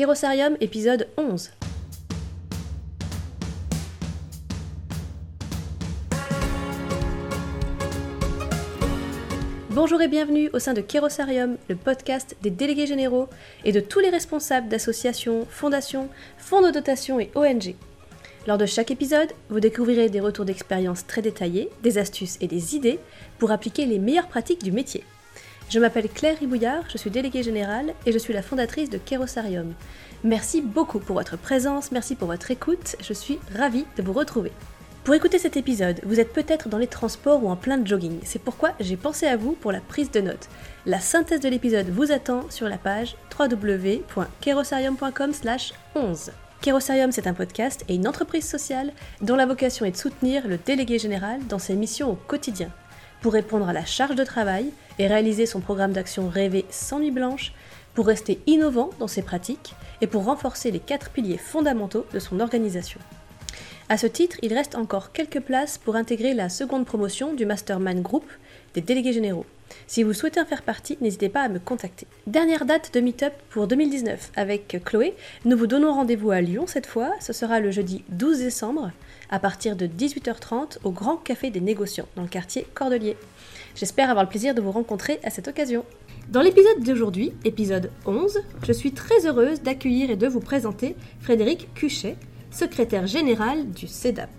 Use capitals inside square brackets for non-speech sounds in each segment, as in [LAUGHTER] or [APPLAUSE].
Kérosarium épisode 11. Bonjour et bienvenue au sein de Kérosarium, le podcast des délégués généraux et de tous les responsables d'associations, fondations, fonds de dotation et ONG. Lors de chaque épisode, vous découvrirez des retours d'expérience très détaillés, des astuces et des idées pour appliquer les meilleures pratiques du métier. Je m'appelle Claire Ribouillard, je suis déléguée générale et je suis la fondatrice de Kérosarium. Merci beaucoup pour votre présence, merci pour votre écoute, je suis ravie de vous retrouver. Pour écouter cet épisode, vous êtes peut-être dans les transports ou en plein jogging. C'est pourquoi j'ai pensé à vous pour la prise de notes. La synthèse de l'épisode vous attend sur la page www.kerosarium.com/11. Kerosarium, c'est un podcast et une entreprise sociale dont la vocation est de soutenir le délégué général dans ses missions au quotidien. Pour répondre à la charge de travail et réaliser son programme d'action rêvé sans nuit blanche, pour rester innovant dans ses pratiques et pour renforcer les quatre piliers fondamentaux de son organisation. À ce titre, il reste encore quelques places pour intégrer la seconde promotion du Mastermind Group des délégués généraux. Si vous souhaitez en faire partie, n'hésitez pas à me contacter. Dernière date de Meetup pour 2019 avec Chloé. Nous vous donnons rendez-vous à Lyon cette fois. Ce sera le jeudi 12 décembre à partir de 18h30 au Grand Café des Négociants dans le quartier Cordelier. J'espère avoir le plaisir de vous rencontrer à cette occasion. Dans l'épisode d'aujourd'hui, épisode 11, je suis très heureuse d'accueillir et de vous présenter Frédéric Cuchet, secrétaire général du CEDAP.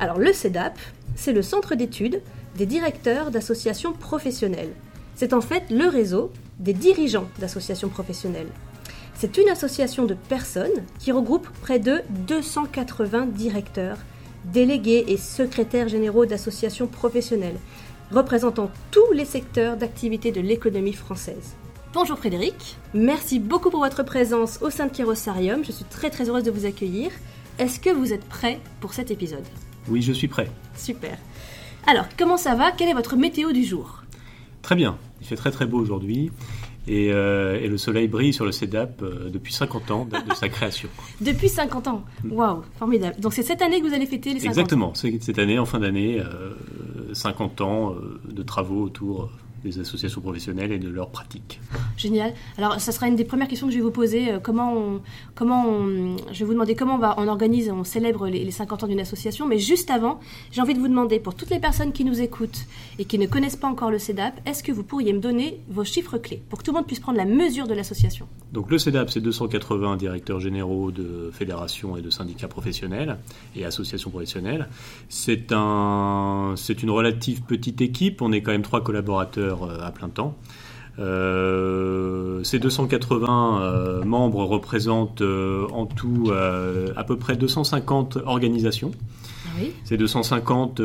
Alors le CEDAP, c'est le centre d'études des directeurs d'associations professionnelles. C'est en fait le réseau des dirigeants d'associations professionnelles. C'est une association de personnes qui regroupe près de 280 directeurs, délégués et secrétaires généraux d'associations professionnelles, représentant tous les secteurs d'activité de l'économie française. Bonjour Frédéric, merci beaucoup pour votre présence au sein de Kérosarium, je suis très très heureuse de vous accueillir. Est-ce que vous êtes prêt pour cet épisode? Oui, je suis prêt. Super. Alors, comment ça va? Quelle est votre météo du jour? Très bien, il fait très très beau aujourd'hui. Et, euh, et, le soleil brille sur le CEDAP euh, depuis 50 ans de, de sa création. [LAUGHS] depuis 50 ans? Waouh, formidable. Donc c'est cette année que vous allez fêter les 50 Exactement, c'est cette année, en fin d'année, euh, 50 ans euh, de travaux autour des associations professionnelles et de leurs pratiques. Génial. Alors, ça sera une des premières questions que je vais vous poser. Euh, Comment on, comment on, je vais vous demander comment on, va, on organise, on célèbre les, les 50 ans d'une association. Mais juste avant, j'ai envie de vous demander, pour toutes les personnes qui nous écoutent et qui ne connaissent pas encore le CEDAP, est-ce que vous pourriez me donner vos chiffres clés pour que tout le monde puisse prendre la mesure de l'association? Donc, le CEDAP, c'est 280 directeurs généraux de fédérations et de syndicats professionnels et associations professionnelles. C'est un, c'est une relative petite équipe. On est quand même trois collaborateurs à plein temps. Euh, ces 280 euh, membres représentent euh, en tout à peu près 250 organisations. Oui. Ces 250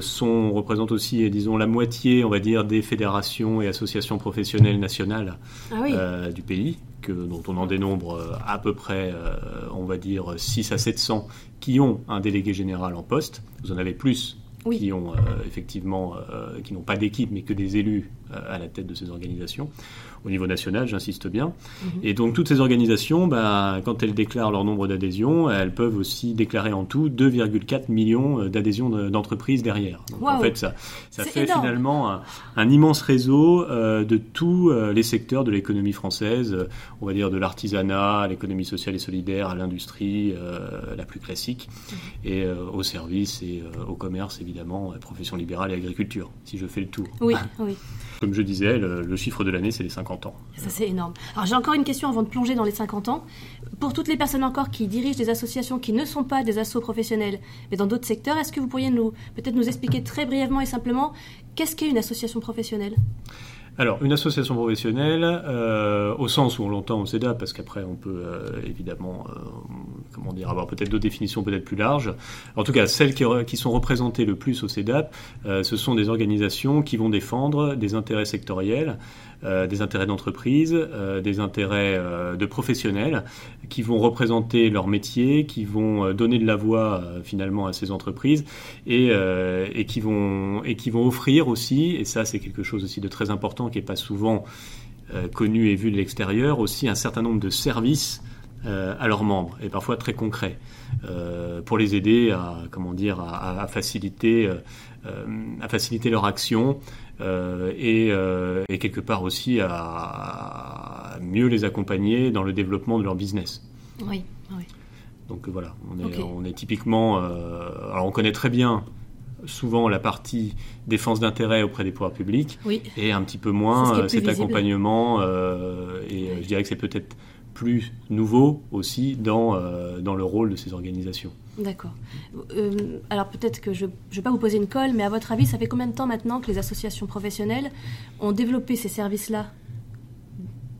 sont, représentent aussi, disons, la moitié, on va dire, des fédérations et associations professionnelles nationales ah oui. du pays, que, dont on en dénombre à peu près, on va dire, 6 à 700 qui ont un délégué général en poste. Vous en avez plus Qui ont euh, effectivement, euh, qui n'ont pas d'équipe, mais que des élus euh, à la tête de ces organisations. Au niveau national, j'insiste bien. Mhm. Et donc toutes ces organisations, bah, quand elles déclarent leur nombre d'adhésions, elles peuvent aussi déclarer en tout 2,4 millions d'adhésions de- d'entreprises derrière. Donc en fait, ça, ça fait énorme. finalement un, un immense réseau euh, de tous euh, les secteurs de l'économie française, euh, on va dire de l'artisanat, à l'économie sociale et solidaire, à l'industrie euh, la plus classique, Mhm. et euh, au service et euh, au commerce évidemment, euh, profession libérale et agriculture, si je fais le tour. Oui, oui. Comme je disais, le, chiffre de l'année, c'est les 50 ans. Ça, c'est énorme. Alors, j'ai encore une question avant de plonger dans les 50 ans. Pour toutes les personnes encore qui dirigent des associations qui ne sont pas des assos professionnels, mais dans d'autres secteurs, est-ce que vous pourriez nous, peut-être nous expliquer très brièvement et simplement qu'est-ce qu'est une association professionnelle? Alors, une association professionnelle, euh, au sens où on l'entend au CEDA, parce qu'après on peut euh, évidemment, euh, comment dire, avoir peut-être d'autres définitions peut-être plus larges. En tout cas, celles qui, qui sont représentées le plus au CEDAP, ce sont des organisations qui vont défendre des intérêts sectoriels, des intérêts d'entreprise, euh, des intérêts euh, de professionnels, qui vont représenter leur métier, qui vont euh, donner de la voix euh, finalement à ces entreprises et, euh, qui vont, offrir aussi, et ça c'est quelque chose aussi de très important qui n'est pas souvent euh, connu et vu de l'extérieur, aussi un certain nombre de services euh, à leurs membres et parfois très concrets euh, pour les aider à faciliter euh, leur action euh, et, euh, et quelque part aussi à, à mieux les accompagner dans le développement de leur business. Oui, oui. Donc voilà, on est, on est typiquement. alors on connaît très bien souvent la partie défense d'intérêt auprès des pouvoirs publics et un petit peu moins cet accompagnement. et je dirais que c'est peut-être plus nouveau aussi dans, dans le rôle de ces organisations. D'accord. Euh, alors peut-être que je ne vais pas vous poser une colle, mais à votre avis, ça fait combien de temps maintenant que les associations professionnelles ont développé ces services-là,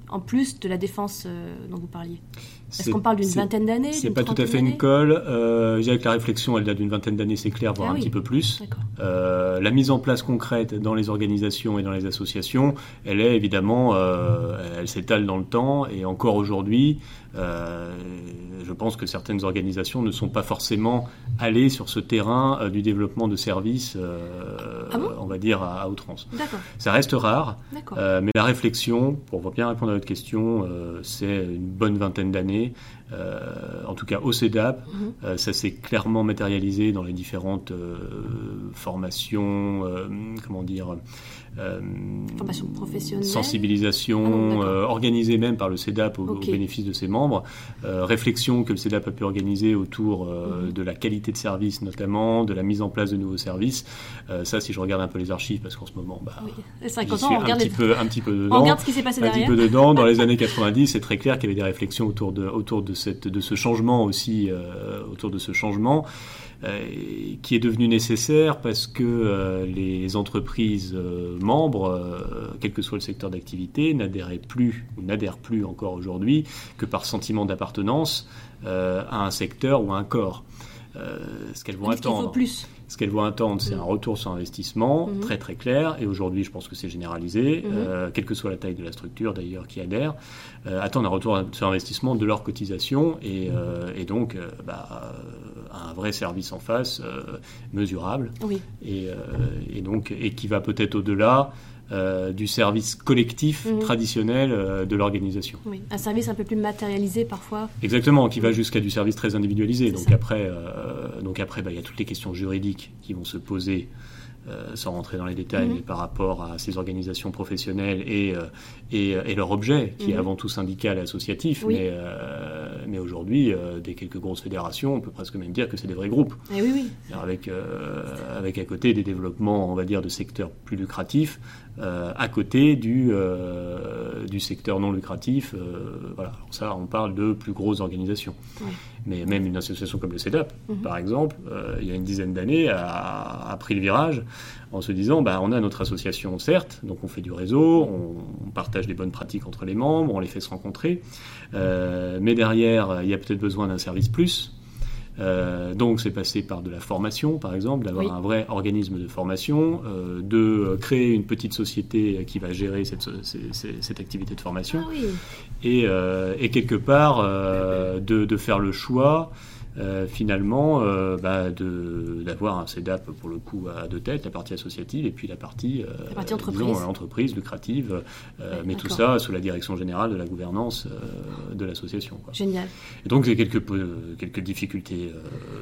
en plus de la défense euh, dont vous parliez? Est-ce qu'on parle d'une vingtaine d'années C'est pas tout à fait une colle. Euh, je dirais que la réflexion, elle date d'une vingtaine d'années, c'est clair, voire ah un petit peu plus. Euh, la mise en place concrète dans les organisations et dans les associations, elle est évidemment, elle s'étale dans le temps et encore aujourd'hui, je pense que certaines organisations ne sont pas forcément allées sur ce terrain euh, du développement de services, ah on va dire, à, à outrance. Ça reste rare, mais la réflexion, pour bien répondre à votre question, c'est une bonne vingtaine d'années euh, en tout cas au CEDAP. Mhm. Euh, ça s'est clairement matérialisé dans les différentes euh, formations, comment dire, formation professionnelle, sensibilisation, ah organisée même par le CEDAP au, bénéfice de ses membres, réflexion que le CEDAP a pu organiser autour mhm. de la qualité de service notamment, de la mise en place de nouveaux services. ça, si je regarde un peu les archives, parce qu'en ce moment, bah, oui. 50 ans, on regarde un, petit peu, un petit peu dedans. On regarde ce qui s'est passé derrière. Un petit peu dedans. Dans les [LAUGHS] années 90, c'est très clair qu'il y avait des réflexions autour de, autour de de ce changement aussi, euh, autour de ce changement, euh, qui est devenu nécessaire parce que euh, les entreprises membres, quel que soit le secteur d'activité, n'adhéraient plus, ou n'adhèrent plus encore aujourd'hui, que par sentiment d'appartenance à un secteur ou à un corps. ce qu'elles vont attendre. Plus. Ce qu'elles vont attendre, c'est un retour sur investissement mhm. très très clair. Et aujourd'hui, je pense que c'est généralisé, mhm. euh, quelle que soit la taille de la structure d'ailleurs qui adhère, euh, attendre un retour sur investissement de leur cotisation et, euh, et donc bah, un vrai service en face mesurable. Oui. Et, et, donc et qui va peut-être au-delà euh, du service collectif mhm. traditionnel euh, de l'organisation. Oui, un service un peu plus matérialisé parfois. Exactement, qui va jusqu'à du service très individualisé. Donc après, euh, donc après, bah, il y a toutes les questions juridiques qui vont se poser sans rentrer dans les détails, mhm. mais par rapport à ces organisations professionnelles et, et, et, leur objet, qui est mhm. avant tout syndical et associatif. Mais, mais aujourd'hui, des quelques grosses fédérations, on peut presque même dire que c'est des vrais groupes. Et eh oui, oui. Avec, avec à côté des développements, on va dire, de secteurs plus lucratifs, à côté du, du secteur non lucratif. voilà. Alors ça, on parle de plus grosses organisations. Mais même une association comme le CEDAP, mhm. par exemple, il y a une dizaine d'années, a, a, pris le virage en se disant bah, on a notre association, certes, donc on fait du réseau, on, partage des bonnes pratiques entre les membres, on les fait se rencontrer, euh, mais derrière, il y a peut-être besoin d'un service plus. Euh, donc c'est passé par de la formation, par exemple, d'avoir un vrai organisme de formation, euh, de créer une petite société qui va gérer cette, cette, activité de formation, ah oui. et, et, quelque part de, de, faire le choix euh, finalement euh, bah, d'avoir un CEDAP pour le coup à deux têtes, la partie associative et puis la partie, euh, entreprise. entreprise. lucrative, mais tout ça sous la direction générale de la gouvernance de l'association. Génial. Et donc j'ai quelques, quelques difficultés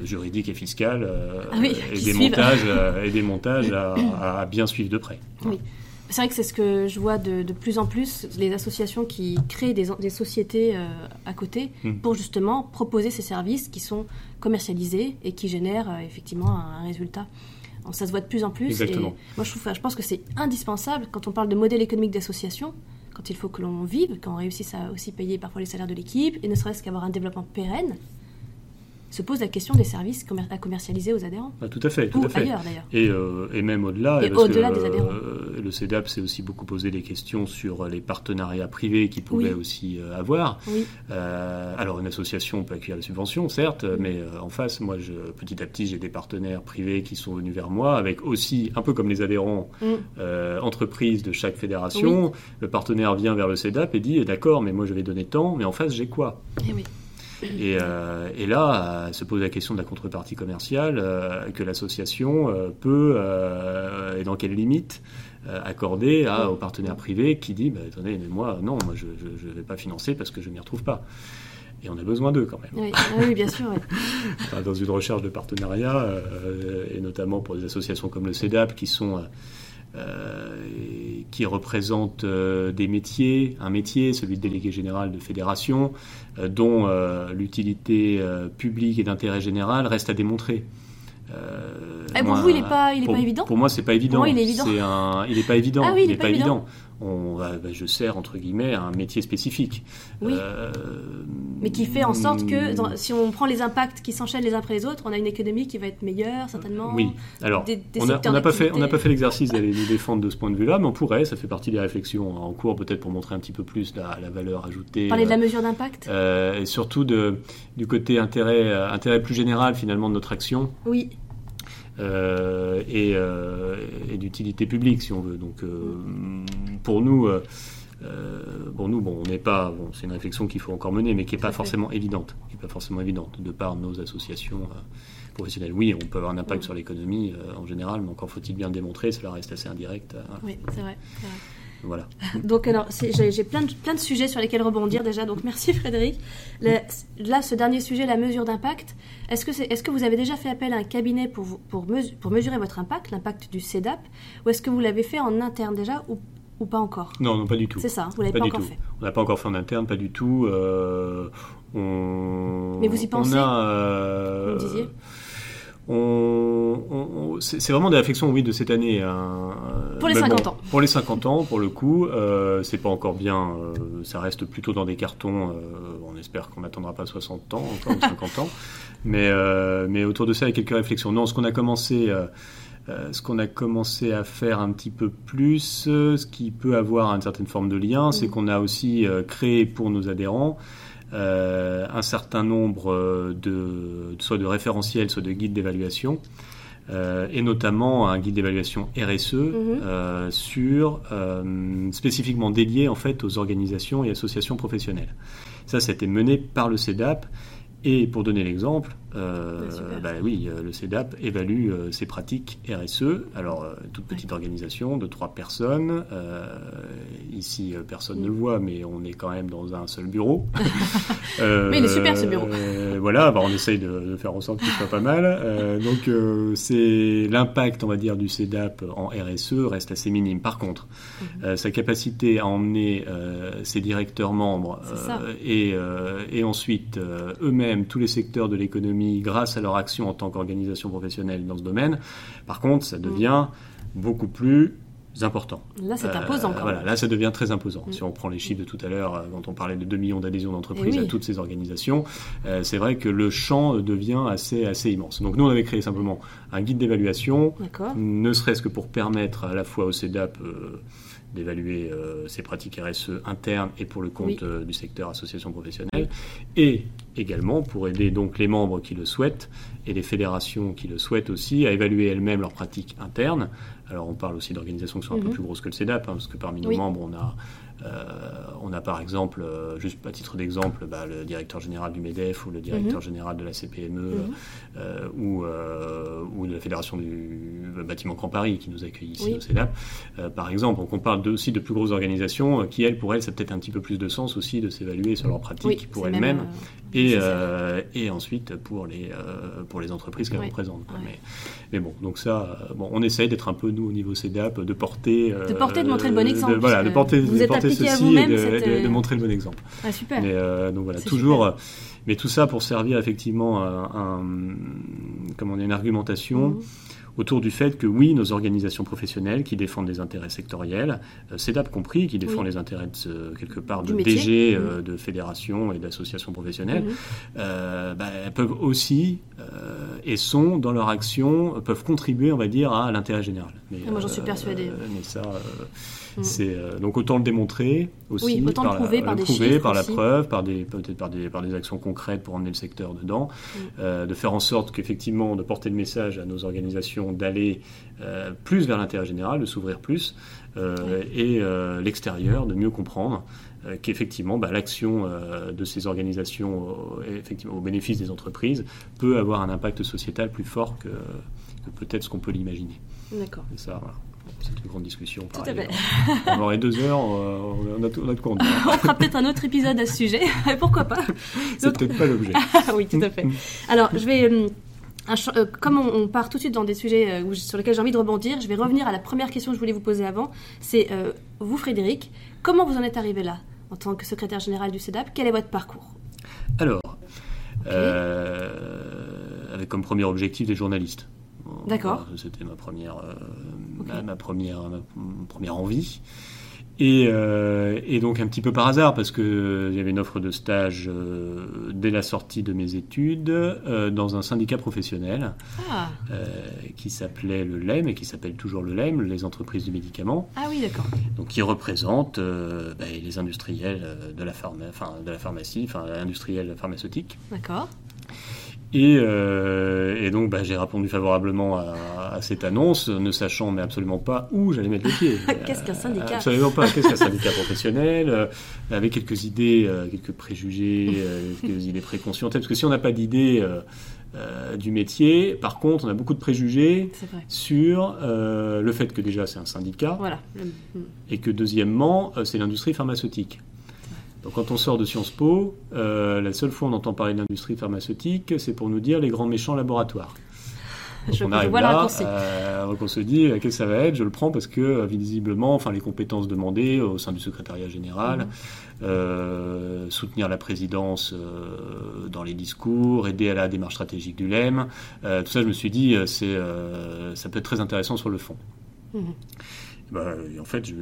juridiques et fiscales ah et, des montages, [LAUGHS] et des montages à, à bien suivre de près. Oui. C'est vrai que c'est ce que je vois de, plus en plus, les associations qui créent des, des sociétés euh, à côté hmm. pour justement proposer ces services qui sont commercialisés et qui génèrent euh, effectivement un, résultat. ça se voit de plus en plus. Exactement. moi, je, trouve, je pense que c'est indispensable quand on parle de modèle économique d'association, quand il faut que l'on vive, qu'on réussisse à aussi payer parfois les salaires de l'équipe et ne serait-ce qu'avoir un développement pérenne se pose la question des services à commercialiser aux adhérents. Ah, tout à fait, tout Ou à fait. ailleurs d'ailleurs. Et, euh, et, même au-delà. Et au-delà des adhérents. Euh, le CEDAP s'est aussi beaucoup posé des questions sur les partenariats privés qu'il pouvait aussi euh, avoir. Oui. alors une association peut accueillir la subvention, certes, mais en face, moi, je, petit à petit, j'ai des partenaires privés qui sont venus vers moi, avec aussi, un peu comme les adhérents, mm. entreprises de chaque fédération. Le partenaire vient vers le CEDAP et dit, d'accord, mais moi je vais donner tant, mais en face, j'ai quoi? Et eh oui. Et, euh, et, là, euh, se pose la question de la contrepartie commerciale euh, que l'association peut, et dans quelles limites, accorder à, au partenaire privé qui dit bah, Attendez, mais moi, non, moi je ne vais pas financer parce que je ne m'y retrouve pas. Et on a besoin d'eux quand même. Oui, ah oui bien sûr. [LAUGHS] Dans une recherche de partenariat, et notamment pour des associations comme le CEDAP qui sont qui représente des métiers, un métier, celui de délégué général de fédération, dont l'utilité publique et d'intérêt général reste à démontrer. Eh, pour vous, il n'est pas, il est pour, pas évident Pour moi, c'est pas évident. Pour moi, il est évident. Un, il n'est pas évident. Ah oui, il n'est pas, évident. On, bah, je sers entre guillemets un métier spécifique. Oui. Euh, Mais qui fait en sorte que dans, si on prend les impacts qui s'enchaînent les uns après les autres, on a une économie qui va être meilleure certainement. Oui. Alors, des, des on n'a pas fait, on n'a pas fait l'exercice d'aller nous défendre de ce point de vue-là, mais on pourrait. Ça fait partie des réflexions en cours, peut-être pour montrer un petit peu plus la, la valeur ajoutée. Parler de la mesure d'impact. Euh, et surtout de, du côté intérêt, intérêt plus général finalement de notre action. Oui. Euh, et, euh, et d'utilité publique, si on veut. Donc, euh, pour nous, pour nous, bon, on n'est pas, bon, c'est une réflexion qu'il faut encore mener, mais qui n'est pas forcément évidente, qui est pas forcément évidente de par nos associations professionnelles. Oui, on peut avoir un impact sur l'économie en général, mais encore faut-il bien le démontrer, cela reste assez indirect. Oui, c'est vrai. vrai. Voilà. [LAUGHS] Donc alors, j'ai plein de, plein de sujets sur lesquels rebondir déjà, donc merci Frédéric. là, ce dernier sujet, la mesure d'impact, est-ce que, est, est, que vous avez déjà fait appel à un cabinet pour, pour, pour mesurer votre impact, l'impact du CEDAP, ou est-ce que vous l'avez fait en interne déjà ou, ou pas encore? Non, non, pas du tout. C'est ça, vous l'avez pas, pas encore fait. On n'a pas encore fait en interne, pas du tout. Euh, on, Mais vous y pensez? on a, euh, Vous disiez? On, c'est vraiment des réflexions, oui, de cette année. Hein. Pour les 50 ans. Pour les 50 ans, pour le coup, euh, c'est pas encore bien. Euh, ça reste plutôt dans des cartons. Euh, on espère qu'on n'attendra pas 60 ans, encore 50 [LAUGHS] ans. Mais, euh, mais autour de ça, il y a quelques réflexions. Non, ce qu'on a commencé. Euh, ce qu'on a commencé à faire un petit peu plus, ce qui peut avoir une certaine forme de lien, c'est qu'on a aussi créé pour nos adhérents euh, un certain nombre euh, de soit de référentiels, soit de guides d'évaluation. Euh, et notamment un guide d'évaluation RSE mhm. sur spécifiquement dédié en fait aux organisations et associations professionnelles. Ça, c'était mené par le CEDAP et pour donner l'exemple, euh, bah oui, euh, le CEDAP évalue euh, ses pratiques RSE. Alors, euh, toute petite organisation de trois personnes. Euh, ici, personne ne le voit, mais on est quand même dans un seul bureau. [LAUGHS] mais il est super ce bureau. voilà, bah, on essaye de, de, faire en sorte qu'il soit pas mal. donc, c'est l'impact, on va dire, du CEDAP en RSE reste assez minime. Par contre, mm -hmm. sa capacité à emmener ses directeurs membres et, et ensuite eux-mêmes tous les secteurs de l'économie grâce à leur action en tant qu'organisation professionnelle dans ce domaine. Par contre, ça devient beaucoup plus important. Là, c'est imposant. Euh, voilà, là, ça devient très imposant. Mm. Si on prend les chiffres de tout à l'heure, euh, quand on parlait de 2 millions d'adhésions d'entreprises oui. à toutes ces organisations, euh, c'est vrai que le champ devient assez, assez immense. Donc, nous, on avait créé simplement un guide d'évaluation, ne serait-ce que pour permettre à la fois au CEDAP euh, d'évaluer euh, ses pratiques RSE internes et pour le compte Oui. euh, du secteur association professionnelle, et également pour aider donc les membres qui le souhaitent et les fédérations qui le souhaitent aussi à évaluer elles-mêmes leurs pratiques internes. Alors on parle aussi d'organisations qui sont un peu Mhm. plus grosses que le CEDAP, hein, parce que parmi nos Oui. membres, on a, on a par exemple, euh, juste à titre d'exemple, bah, le directeur général du MEDEF ou le directeur général de la CPME Mhm. euh, ou, euh, ou de la Fédération du bâtiment Grand Paris qui nous accueille ici Oui. au CEDAP, euh, par exemple. Donc on parle de- aussi de plus grosses organisations euh, qui, elles, pour elles, ça a peut-être un petit peu plus de sens aussi de s'évaluer sur leurs pratiques Oui, pour elles-mêmes même, euh, et, euh, ensuite pour les, euh, pour les entreprises qu'elles Ouais. représentent. quoi. Ouais. Mais, mais bon, donc ça, euh, bon, on essaye d'être un peu, nous, au niveau CEDAP, de porter... euh, De porter, de montrer le bon exemple, de- voilà, de porter, vous de êtes porter ceci et de, cette, de- euh, montrer le bon exemple. Ah, super. Mais euh, donc voilà, toujours. super. euh, mais tout ça pour servir effectivement à un, comment une argumentation Mhm. Autour du fait que oui, nos organisations professionnelles qui défendent des intérêts sectoriels, euh, CEDAP compris, qui défend Oui. les intérêts de, quelque part de. DG, Mhm. euh, de fédérations et d'associations professionnelles, Mhm. euh, bah, elles peuvent aussi et sont dans leur action peuvent contribuer, on va dire, à l'intérêt général. Mais, Ah, moi, j'en suis persuadée. mais ça, Mhm. c'est donc autant le démontrer aussi, Oui, autant le par, prouver la, par le des prouver, par la preuve, par des peut-être par des par des actions concrètes pour emmener le secteur dedans, Mhm. de faire en sorte qu'effectivement de porter le message à nos organisations d'aller euh, plus vers l'intérêt général, de s'ouvrir plus, euh, et euh, l'extérieur de mieux comprendre qu'effectivement bah, l'action de ces organisations au, effectivement, au bénéfice des entreprises peut avoir un impact sociétal plus fort que, que peut-être ce qu'on peut l'imaginer. D'accord. Ça, voilà. C'est une grande discussion. Tout à fait. On aurait deux heures, on a, on a de quoi. [LAUGHS] On fera peut-être un autre épisode à ce sujet. [LAUGHS] Pourquoi pas C'est peut-être pas l'objet. [LAUGHS] Oui, tout à fait. Alors, je vais, euh, comme on, part tout de suite dans des sujets sur lesquels j'ai envie de rebondir, je vais revenir à la première question que je voulais vous poser avant. C'est vous, Frédéric, comment vous en êtes arrivé là en tant que secrétaire général du CEDAP Quel est votre parcours? Alors, avec comme premier objectif des journalistes. D'accord. C'était ma première, ma, première, ma première envie. Euh, et, donc un petit peu par hasard, parce qu'il euh, y avait une offre de stage euh, dès la sortie de mes études dans un syndicat professionnel ah. qui s'appelait le LEM et qui s'appelle toujours le LEM, les entreprises du médicament. Ah oui, d'accord. Donc qui représente bah, les industriels de la, de la pharmacie, enfin industriels pharmaceutiques. D'accord. Euh, et, donc, bah, j'ai répondu favorablement à, cette annonce, ne sachant mais absolument pas où j'allais mettre le pied. [LAUGHS] Qu'est-ce qu'un syndicat? Absolument pas. Qu'est-ce qu'un [LAUGHS] syndicat professionnel euh, Avec quelques idées, euh, quelques préjugés, quelques idées préconçues Parce que si on n'a pas d'idée du métier, par contre, on a beaucoup de préjugés sur le fait que déjà c'est un syndicat, voilà. et que deuxièmement, c'est l'industrie pharmaceutique. Donc quand on sort de Sciences Po, euh, la seule fois on entend parler de l'industrie pharmaceutique, c'est pour nous dire les grands méchants laboratoires. je, on arrive là, euh, on se dit qu'est-ce que ça va être? Je le prends parce que euh, visiblement, enfin les compétences demandées au sein du secrétariat général, mhm. euh, soutenir la présidence dans les discours, aider à la démarche stratégique du LEM, tout ça, je me suis dit, c'est ça peut être très intéressant sur le fond. Mhm. Bah, en fait, je,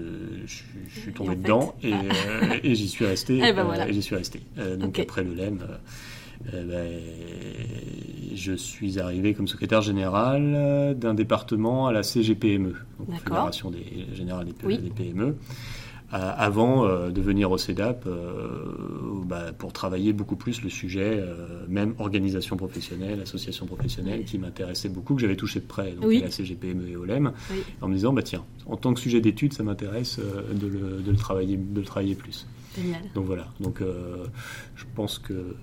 suis tombé dedans et, ah. euh, et j'y suis resté. [LAUGHS] et, ben euh, et j'y suis resté. Euh, donc après le LEM, bah, je suis arrivé comme secrétaire général d'un département à la CGPME, donc Fédération des, Générale des, des PME. Euh, avant euh, de venir au CEDAP euh, bah, pour travailler beaucoup plus le sujet, même organisation professionnelle, association professionnelle, qui m'intéressait beaucoup, que j'avais touché de près, donc à la CGPME et OLEM, en me disant, bah, tiens, en tant que sujet d'étude, ça m'intéresse de le, de, le travailler, de le travailler plus. Génial. Donc voilà, donc je pense que...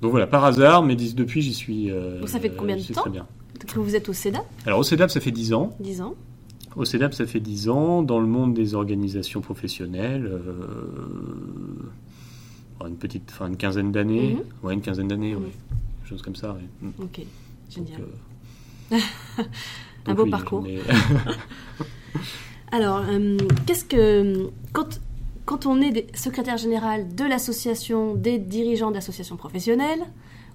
Donc voilà, par hasard, mais depuis j'y suis... donc ça fait combien de temps que vous êtes au CEDAP Alors au CEDAP, ça fait 10 ans. 10 ans. Au CEDAP, ça fait 10 ans. Dans le monde des organisations professionnelles, euh, une petite, enfin une quinzaine d'années. Mhm. Ouais, une quinzaine d'années, oui. Chose comme ça, mm. Ok, génial. [LAUGHS] Un beau parcours. [LAUGHS] Alors, euh, qu'est-ce que. Quand, quand on est secrétaire général de l'association des dirigeants d'associations professionnelles,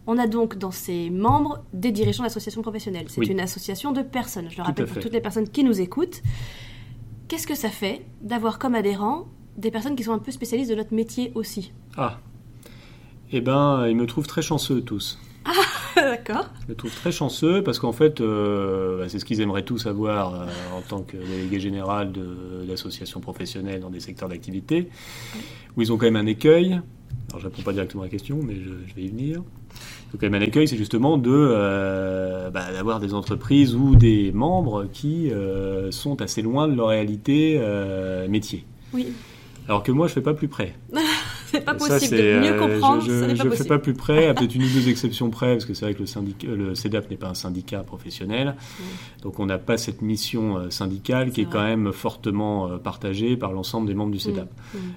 on a donc dans ses membres des dirigeants d'associations professionnelles. C'est une association de personnes. Je le rappelle pour toutes les personnes qui nous écoutent. Qu'est-ce que ça fait d'avoir comme adhérents des personnes qui sont un peu spécialistes de notre métier aussi? Ah, eh ben, ils me trouvent très chanceux tous. Ah, [LAUGHS] d'accord. Ils me trouvent très chanceux parce qu'en fait, euh, bah, c'est ce qu'ils aimeraient tous avoir euh, en tant que délégué général d'associations professionnelles dans des secteurs d'activité, où ils ont quand même un écueil. Alors, je ne réponds pas directement à la question, mais je vais y venir. Donc un accueil, c'est justement de euh, bah, d'avoir des entreprises ou des membres qui euh, sont assez loin de leur réalité euh, métier. Oui. Alors que moi, je fais pas plus près. [LAUGHS] c'est pas possible de mieux comprendre. Je ne fais pas plus près, à peut-être une ou deux [LAUGHS] exceptions près, parce que c'est vrai que le CEDAP n'est pas un syndicat professionnel. Donc on n'a pas cette mission syndicale qui est, quand même fortement partagée par l'ensemble des membres du CEDAP.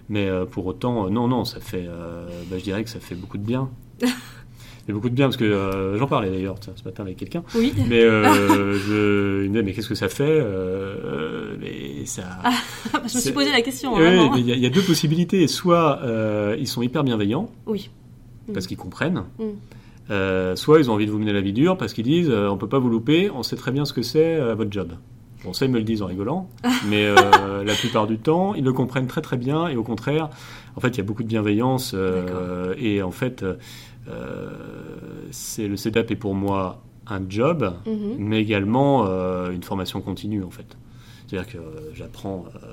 Mais pour autant, non, non, ça fait, bah, je dirais que ça fait beaucoup de bien. [LAUGHS] Il y a beaucoup de bien parce que euh, j'en parlais d'ailleurs ce matin avec quelqu'un. Oui. Mais euh, [LAUGHS] je, me mais qu'est-ce que ça fait euh, Mais ça. Ah, [LAUGHS] je me suis posé la question. Oui, il y, a deux possibilités. Soit ils sont hyper bienveillants. Oui. Parce qu'ils comprennent. Mm. soit ils ont envie de vous mener la vie dure parce qu'ils disent on peut pas vous louper, on sait très bien ce que c'est votre job. Bon, ça, ils me le disent en rigolant, [LAUGHS] mais la plupart du temps, ils le comprennent très très bien et au contraire, en fait, il y a beaucoup de bienveillance et en fait, c'est le setup est pour moi un job, mhm. mais également euh, une formation continue en fait. C'est-à-dire que j'apprends euh,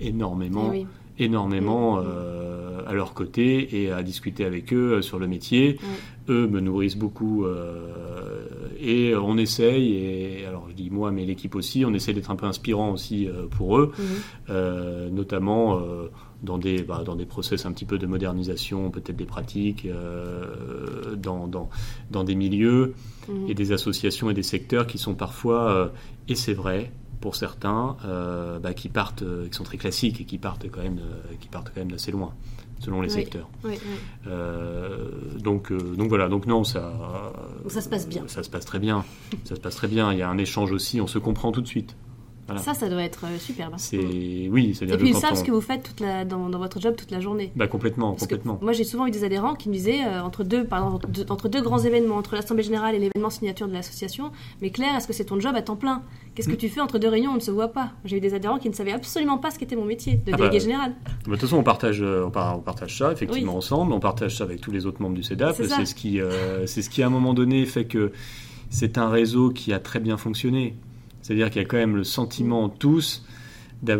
énormément, énormément mhm. à leur côté et à discuter avec eux sur le métier. Eux me nourrissent beaucoup et on essaye, et alors je dis moi, mais l'équipe aussi, on essaie d'être un peu inspirant aussi pour eux, mhm. notamment dans des, bah, dans des process un petit peu de modernisation, peut-être des pratiques, euh, dans, dans, dans, des milieux mhm. et des associations et des secteurs qui sont parfois, euh, et c'est vrai, pour certains, euh, bah, qui partent, qui sont très classiques et qui partent quand même, qui partent quand même d'assez loin selon les secteurs. Oui, donc, donc voilà, donc non, ça, ça se passe bien. Ça se passe très bien. ça se passe très bien. Il y a un échange aussi, on se comprend tout de suite. Ça, ça doit être euh, superbe. Hein. C'est oui, c'est. Et puis ils savent ce que vous faites toute la... dans, dans, votre job toute la journée. Bah complètement, complètement. moi, j'ai souvent eu des adhérents qui me disaient euh, entre deux, pardon, entre deux grands événements, entre l'assemblée générale et l'événement signature de l'association. Mais Claire, est-ce que c'est ton job à temps plein? Qu'est-ce que mm. tu fais entre deux réunions? On ne se voit pas. J'ai eu des adhérents qui ne savaient absolument pas ce qu'était mon métier de ah bah, délégué général. Bah, de toute façon, on partage, euh, on partage ça effectivement ensemble. On partage ça avec tous les autres membres du CEDAP. C'est ce qui, c'est ce qui à un moment donné fait que c'est un réseau qui a très bien fonctionné. C'est-à-dire qu'il y a quand même le sentiment tous,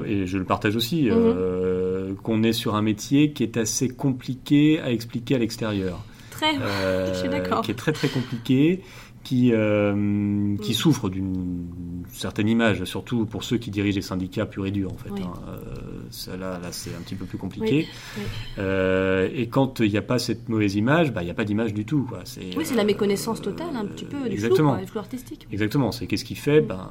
et je le partage aussi, euh, mhm. qu'on est sur un métier qui est assez compliqué à expliquer à l'extérieur. Très, [LAUGHS] je suis d'accord. Qui est très très compliqué, qui, euh, qui souffre d'une certaine image, surtout pour ceux qui dirigent les syndicats purs et durs, en fait. Hein. Euh, là, là c'est un petit peu plus compliqué. et quand il n'y a pas cette mauvaise image, bah, il n'y a pas d'image du tout. Quoi. Oui, c'est la méconnaissance totale, un petit peu, du Exactement. Flou, artistique. Exactement, c'est qu'est-ce qui fait? Ben,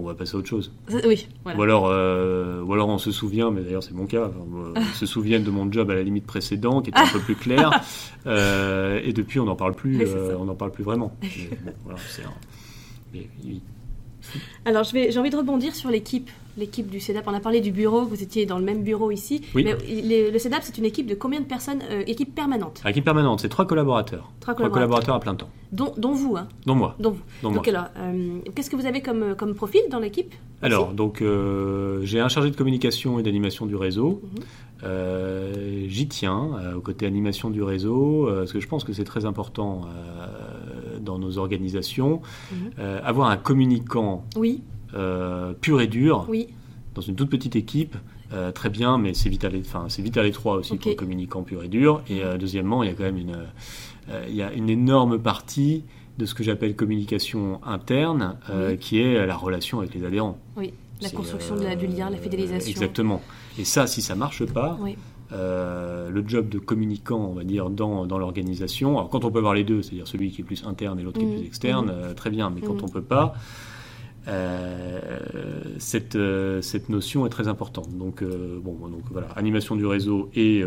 Bon, on va passer à autre chose. Oui. Ou, alors, euh, ou alors on se souvient, mais d'ailleurs c'est mon cas, on [LAUGHS] se souvient de mon job à la limite précédent qui était un peu plus clair, [LAUGHS] euh, et depuis on n'en parle plus, euh, on n'en parle plus vraiment. [LAUGHS] Alors j'ai envie de rebondir sur l'équipe l'équipe du CEDAP. On a parlé du bureau, vous étiez dans le même bureau ici. Oui. Mais le CEDAP, c'est une équipe de combien de personnes euh, Équipe permanente? Équipe permanente, c'est trois collaborateurs. Trois collaborateurs. à plein temps. Dont, vous, hein Dont moi. Dont vous. donc alors, euh, qu'est-ce que vous avez comme, comme profil dans l'équipe? Alors, donc euh, j'ai un chargé de communication et d'animation du réseau. Mhm. J'y tiens, au côté animation du réseau, parce que je pense que c'est très important dans nos organisations. Mhm. avoir un communicant oui. Euh, pur et dur, oui. dans une toute petite équipe, euh, très bien, mais c'est vite à l'étroit aussi pour le communicant pur et dur. Et euh, deuxièmement, il y a quand même une, il y a une énorme partie de ce que j'appelle communication interne, qui est la relation avec les adhérents. Oui, la construction de la, du lien, la fidélisation. Exactement. Et ça, si ça marche pas, le job de communicant, on va dire, dans, dans l'organisation. Alors, quand on peut avoir les deux, c'est-à-dire celui qui est plus interne et l'autre qui est plus mmh. externe, mmh. très bien, mais quand mmh. on peut pas, cette, euh, cette notion est très importante. Donc, euh, bon, donc voilà, animation du réseau et,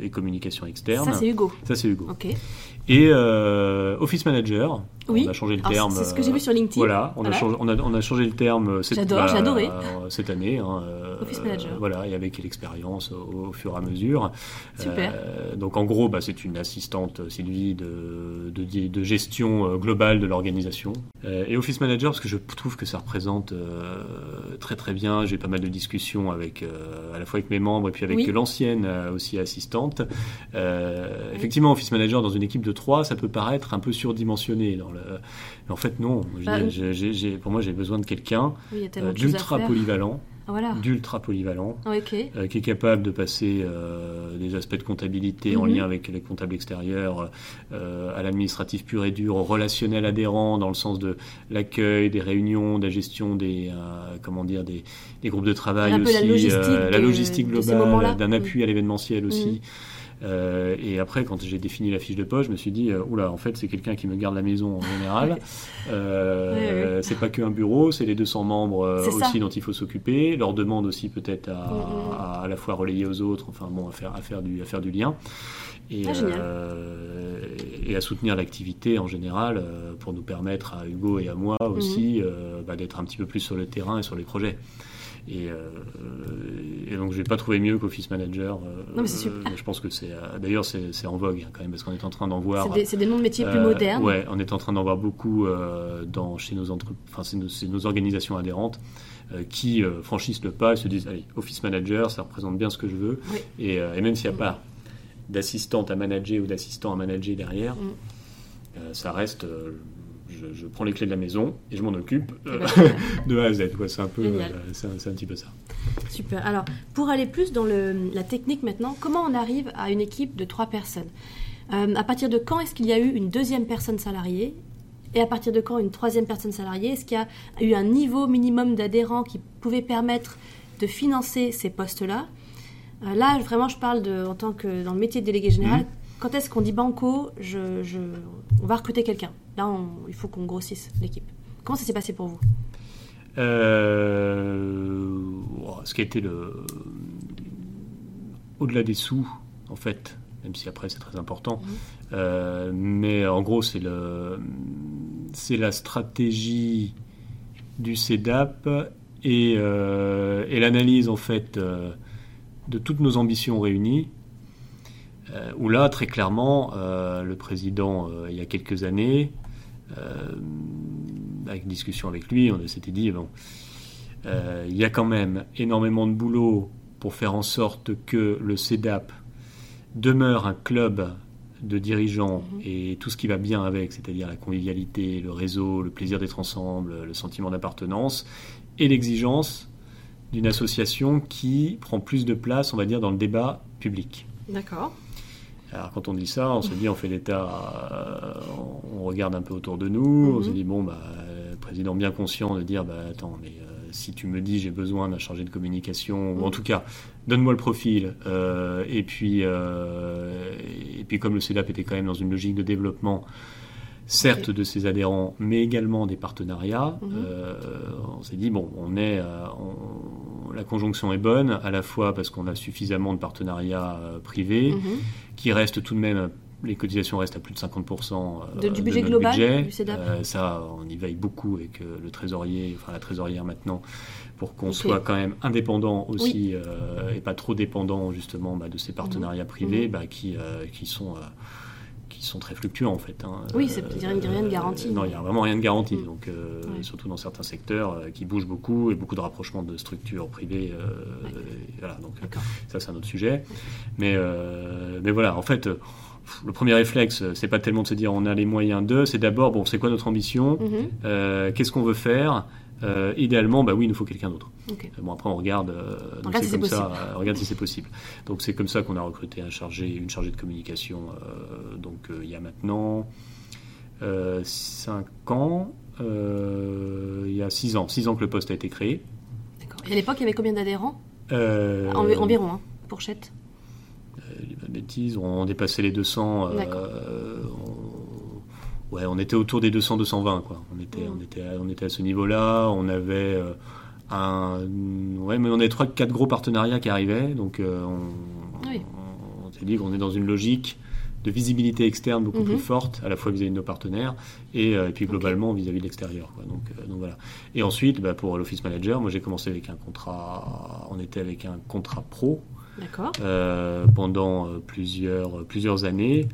et communication externe. Ça, c'est Hugo. Ça, c'est Hugo. Ok. Et Office Manager, oui. On a changé le terme. C'est ce que j'ai vu sur LinkedIn. Voilà, on, A, changé, on, a, on a changé le terme cette, J'adore, j'ai adoré. cette année. Hein, Office Manager. voilà, et avec l'expérience au, fur et à mesure. Super. donc en gros, bah, c'est une assistante Sylvie de, de, de gestion globale de l'organisation. et Office Manager, parce que je trouve que ça représente euh, très très bien. J'ai pas mal de discussions avec euh, à la fois avec mes membres et puis avec l'ancienne euh, aussi assistante. Effectivement, Office Manager dans une équipe de trois, ça peut paraître un peu surdimensionné. Dans le... Mais en fait, non. Bah, pour moi, j'ai besoin de quelqu'un d'ultra polyvalent. Ah, d'ultra polyvalent, euh, qui est capable de passer euh, des aspects de comptabilité en mhm. lien avec les comptables extérieurs euh, à l'administratif pur et dur, au relationnel adhérent dans le sens de l'accueil, des réunions, de la gestion des, comment dire, des, groupes de travail aussi, la logistique, globale, d'un appui à l'événementiel aussi. Mhm. Euh, et après, quand j'ai défini la fiche de poste, je me suis dit, euh, oula, en fait, c'est quelqu'un qui me garde la maison en général. [LAUGHS] Euh, c'est pas qu'un bureau, c'est les 200 membres aussi dont il faut s'occuper. Leur demande aussi peut-être à, mm, mm. à, la fois relayer aux autres, enfin bon, à faire, à faire, du, à faire du lien. Et, ah, et, à soutenir l'activité en général pour nous permettre à Hugo et à moi mm, aussi bah, d'être un petit peu plus sur le terrain et sur les projets. Et, euh, et, donc, j'ai pas trouvé mieux qu'Office Manager. Euh, non, mais c'est super. je pense que c'est. Euh, d'ailleurs, c'est en vogue hein, quand même, parce qu'on est en train d'en voir. C'est des, noms de métiers plus modernes. Ouais, on est en train d'en voir beaucoup dans, chez nos, entre, enfin, nos, nos organisations adhérentes qui franchissent le pas et se disent allez, Office Manager, ça représente bien ce que je veux. Et, et, même s'il n'y a pas d'assistante à manager ou d'assistant à manager derrière, mm. ça reste je, prends les clés de la maison et je m'en occupe euh, [LAUGHS] de A à Z. C'est un, peu, euh, c'est un, petit peu ça. Super. Alors, pour aller plus dans le, la technique maintenant, comment on arrive à une équipe de trois personnes euh, À partir de quand est-ce qu'il y a eu une deuxième personne salariée et à partir de quand une troisième personne salariée? Est-ce qu'il y a eu un niveau minimum d'adhérents qui pouvait permettre de financer ces postes-là? Là, vraiment, je parle de, en tant que dans le métier de délégué général. Mmh. Quand est-ce qu'on dit banco, je, je, on va recruter quelqu'un Là, il faut qu'on grossisse l'équipe. Comment ça s'est passé pour vous? Euh, Ce qui a été le. Au-delà des sous, en fait, même si après c'est très important. Mhm. mais en gros, c'est le, c'est la stratégie du CEDAP et, et l'analyse en fait de toutes nos ambitions réunies. Où là, très clairement, le président, il y a quelques années, avec discussion avec lui, on s'était dit, bon, euh, il y a quand même énormément de boulot pour faire en sorte que le CEDAP demeure un club de dirigeants mhm. et tout ce qui va bien avec, c'est-à-dire la convivialité, le réseau, le plaisir d'être ensemble, le sentiment d'appartenance, et l'exigence d'une association qui prend plus de place, on va dire, dans le débat public. D'accord. Alors quand on dit ça, on se dit, on fait l'état, euh, on regarde un peu autour de nous, on se mhm. dit, bon, bah, le président bien conscient de dire, bah, attends, mais euh, si tu me dis j'ai besoin d'un chargé de communication, ou en mm. tout cas, donne-moi le profil. Euh, et, puis, et puis, comme le CEDAP était quand même dans une logique de développement, certes de ses adhérents, mais également des partenariats, euh, on s'est dit, bon, on est, la conjonction est bonne, à la fois parce qu'on a suffisamment de partenariats privés, mm-hmm. qui restent tout de même les cotisations restent à plus de 50% euh, du budget global du CEDAP. Euh, ça, on y veille beaucoup avec euh, le trésorier, enfin la trésorière maintenant, pour qu'on soit quand même indépendant aussi et pas trop dépendant justement bah, de ces partenariats mhm. privés mhm. bah, qui, qui sont qui sont très fluctuants en fait. Hein. Oui, il n'y a rien de garanti. non, il n'y a vraiment rien de garanti. Mhm. Donc, surtout dans certains secteurs qui bougent beaucoup et beaucoup de rapprochements de structures privées. voilà, donc ça c'est un autre sujet. Mais, mais voilà, en fait le premier réflexe, c'est pas tellement de se dire on a les moyens de, c'est d'abord bon, c'est quoi notre ambition, mhm. euh, qu'est-ce qu'on veut faire? Euh, idéalement, bah oui, il nous faut quelqu'un d'autre. Bon après on regarde, euh, regarde, si comme ça, regarde si c'est possible. Donc c'est comme ça qu'on a recruté un chargé, une chargée de communication. donc il y a maintenant 5 ans, il y a 6 ans, 6 ans que le poste a été créé. D'accord. Et à l'époque, il y avait combien d'adhérents Environ, hein, fourchette bêtises, on dépassait les 200. Euh, on, ouais, on était autour des 200-220. Quoi. On, était, mm. on, était, on était à ce niveau-là. On avait euh, un. Ouais, mais on avait 3-4 gros partenariats qui arrivaient. Donc euh, on, s'est dit qu'on est dans une logique de visibilité externe beaucoup plus mm-hmm. forte, à la fois vis-à-vis de nos partenaires et, puis globalement vis-à-vis de l'extérieur. Donc, donc, voilà. Et ensuite, bah, pour l'office manager, moi j'ai commencé avec un contrat, on était avec un contrat pro euh, pendant euh, plusieurs, plusieurs années.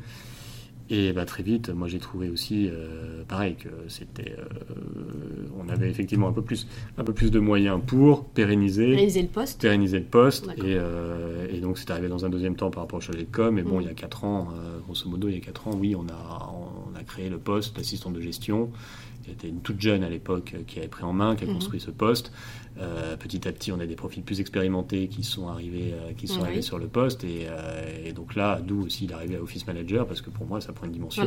Et bah, très vite, moi j'ai trouvé aussi, euh, pareil, que c'était, on avait effectivement un peu plus, un peu plus de moyens pour pérenniser, pérenniser le poste, pérenniser le poste. Et, et, donc c'est arrivé dans un deuxième temps par rapport au chargé de com. Mais bon, mm. il y a 4 ans, grosso modo, il y a 4 ans, oui, on a, on a créé le poste d'assistant de gestion. Il était une toute jeune à l'époque qui avait pris en main, qui a mm-hmm. construit ce poste. Euh, petit à petit, on a des profils plus expérimentés qui sont arrivés, euh, qui sont arrivés sur le poste. Euh, et, donc là, d'où aussi l'arrivée à Office Manager, parce que pour moi, ça prend une dimension,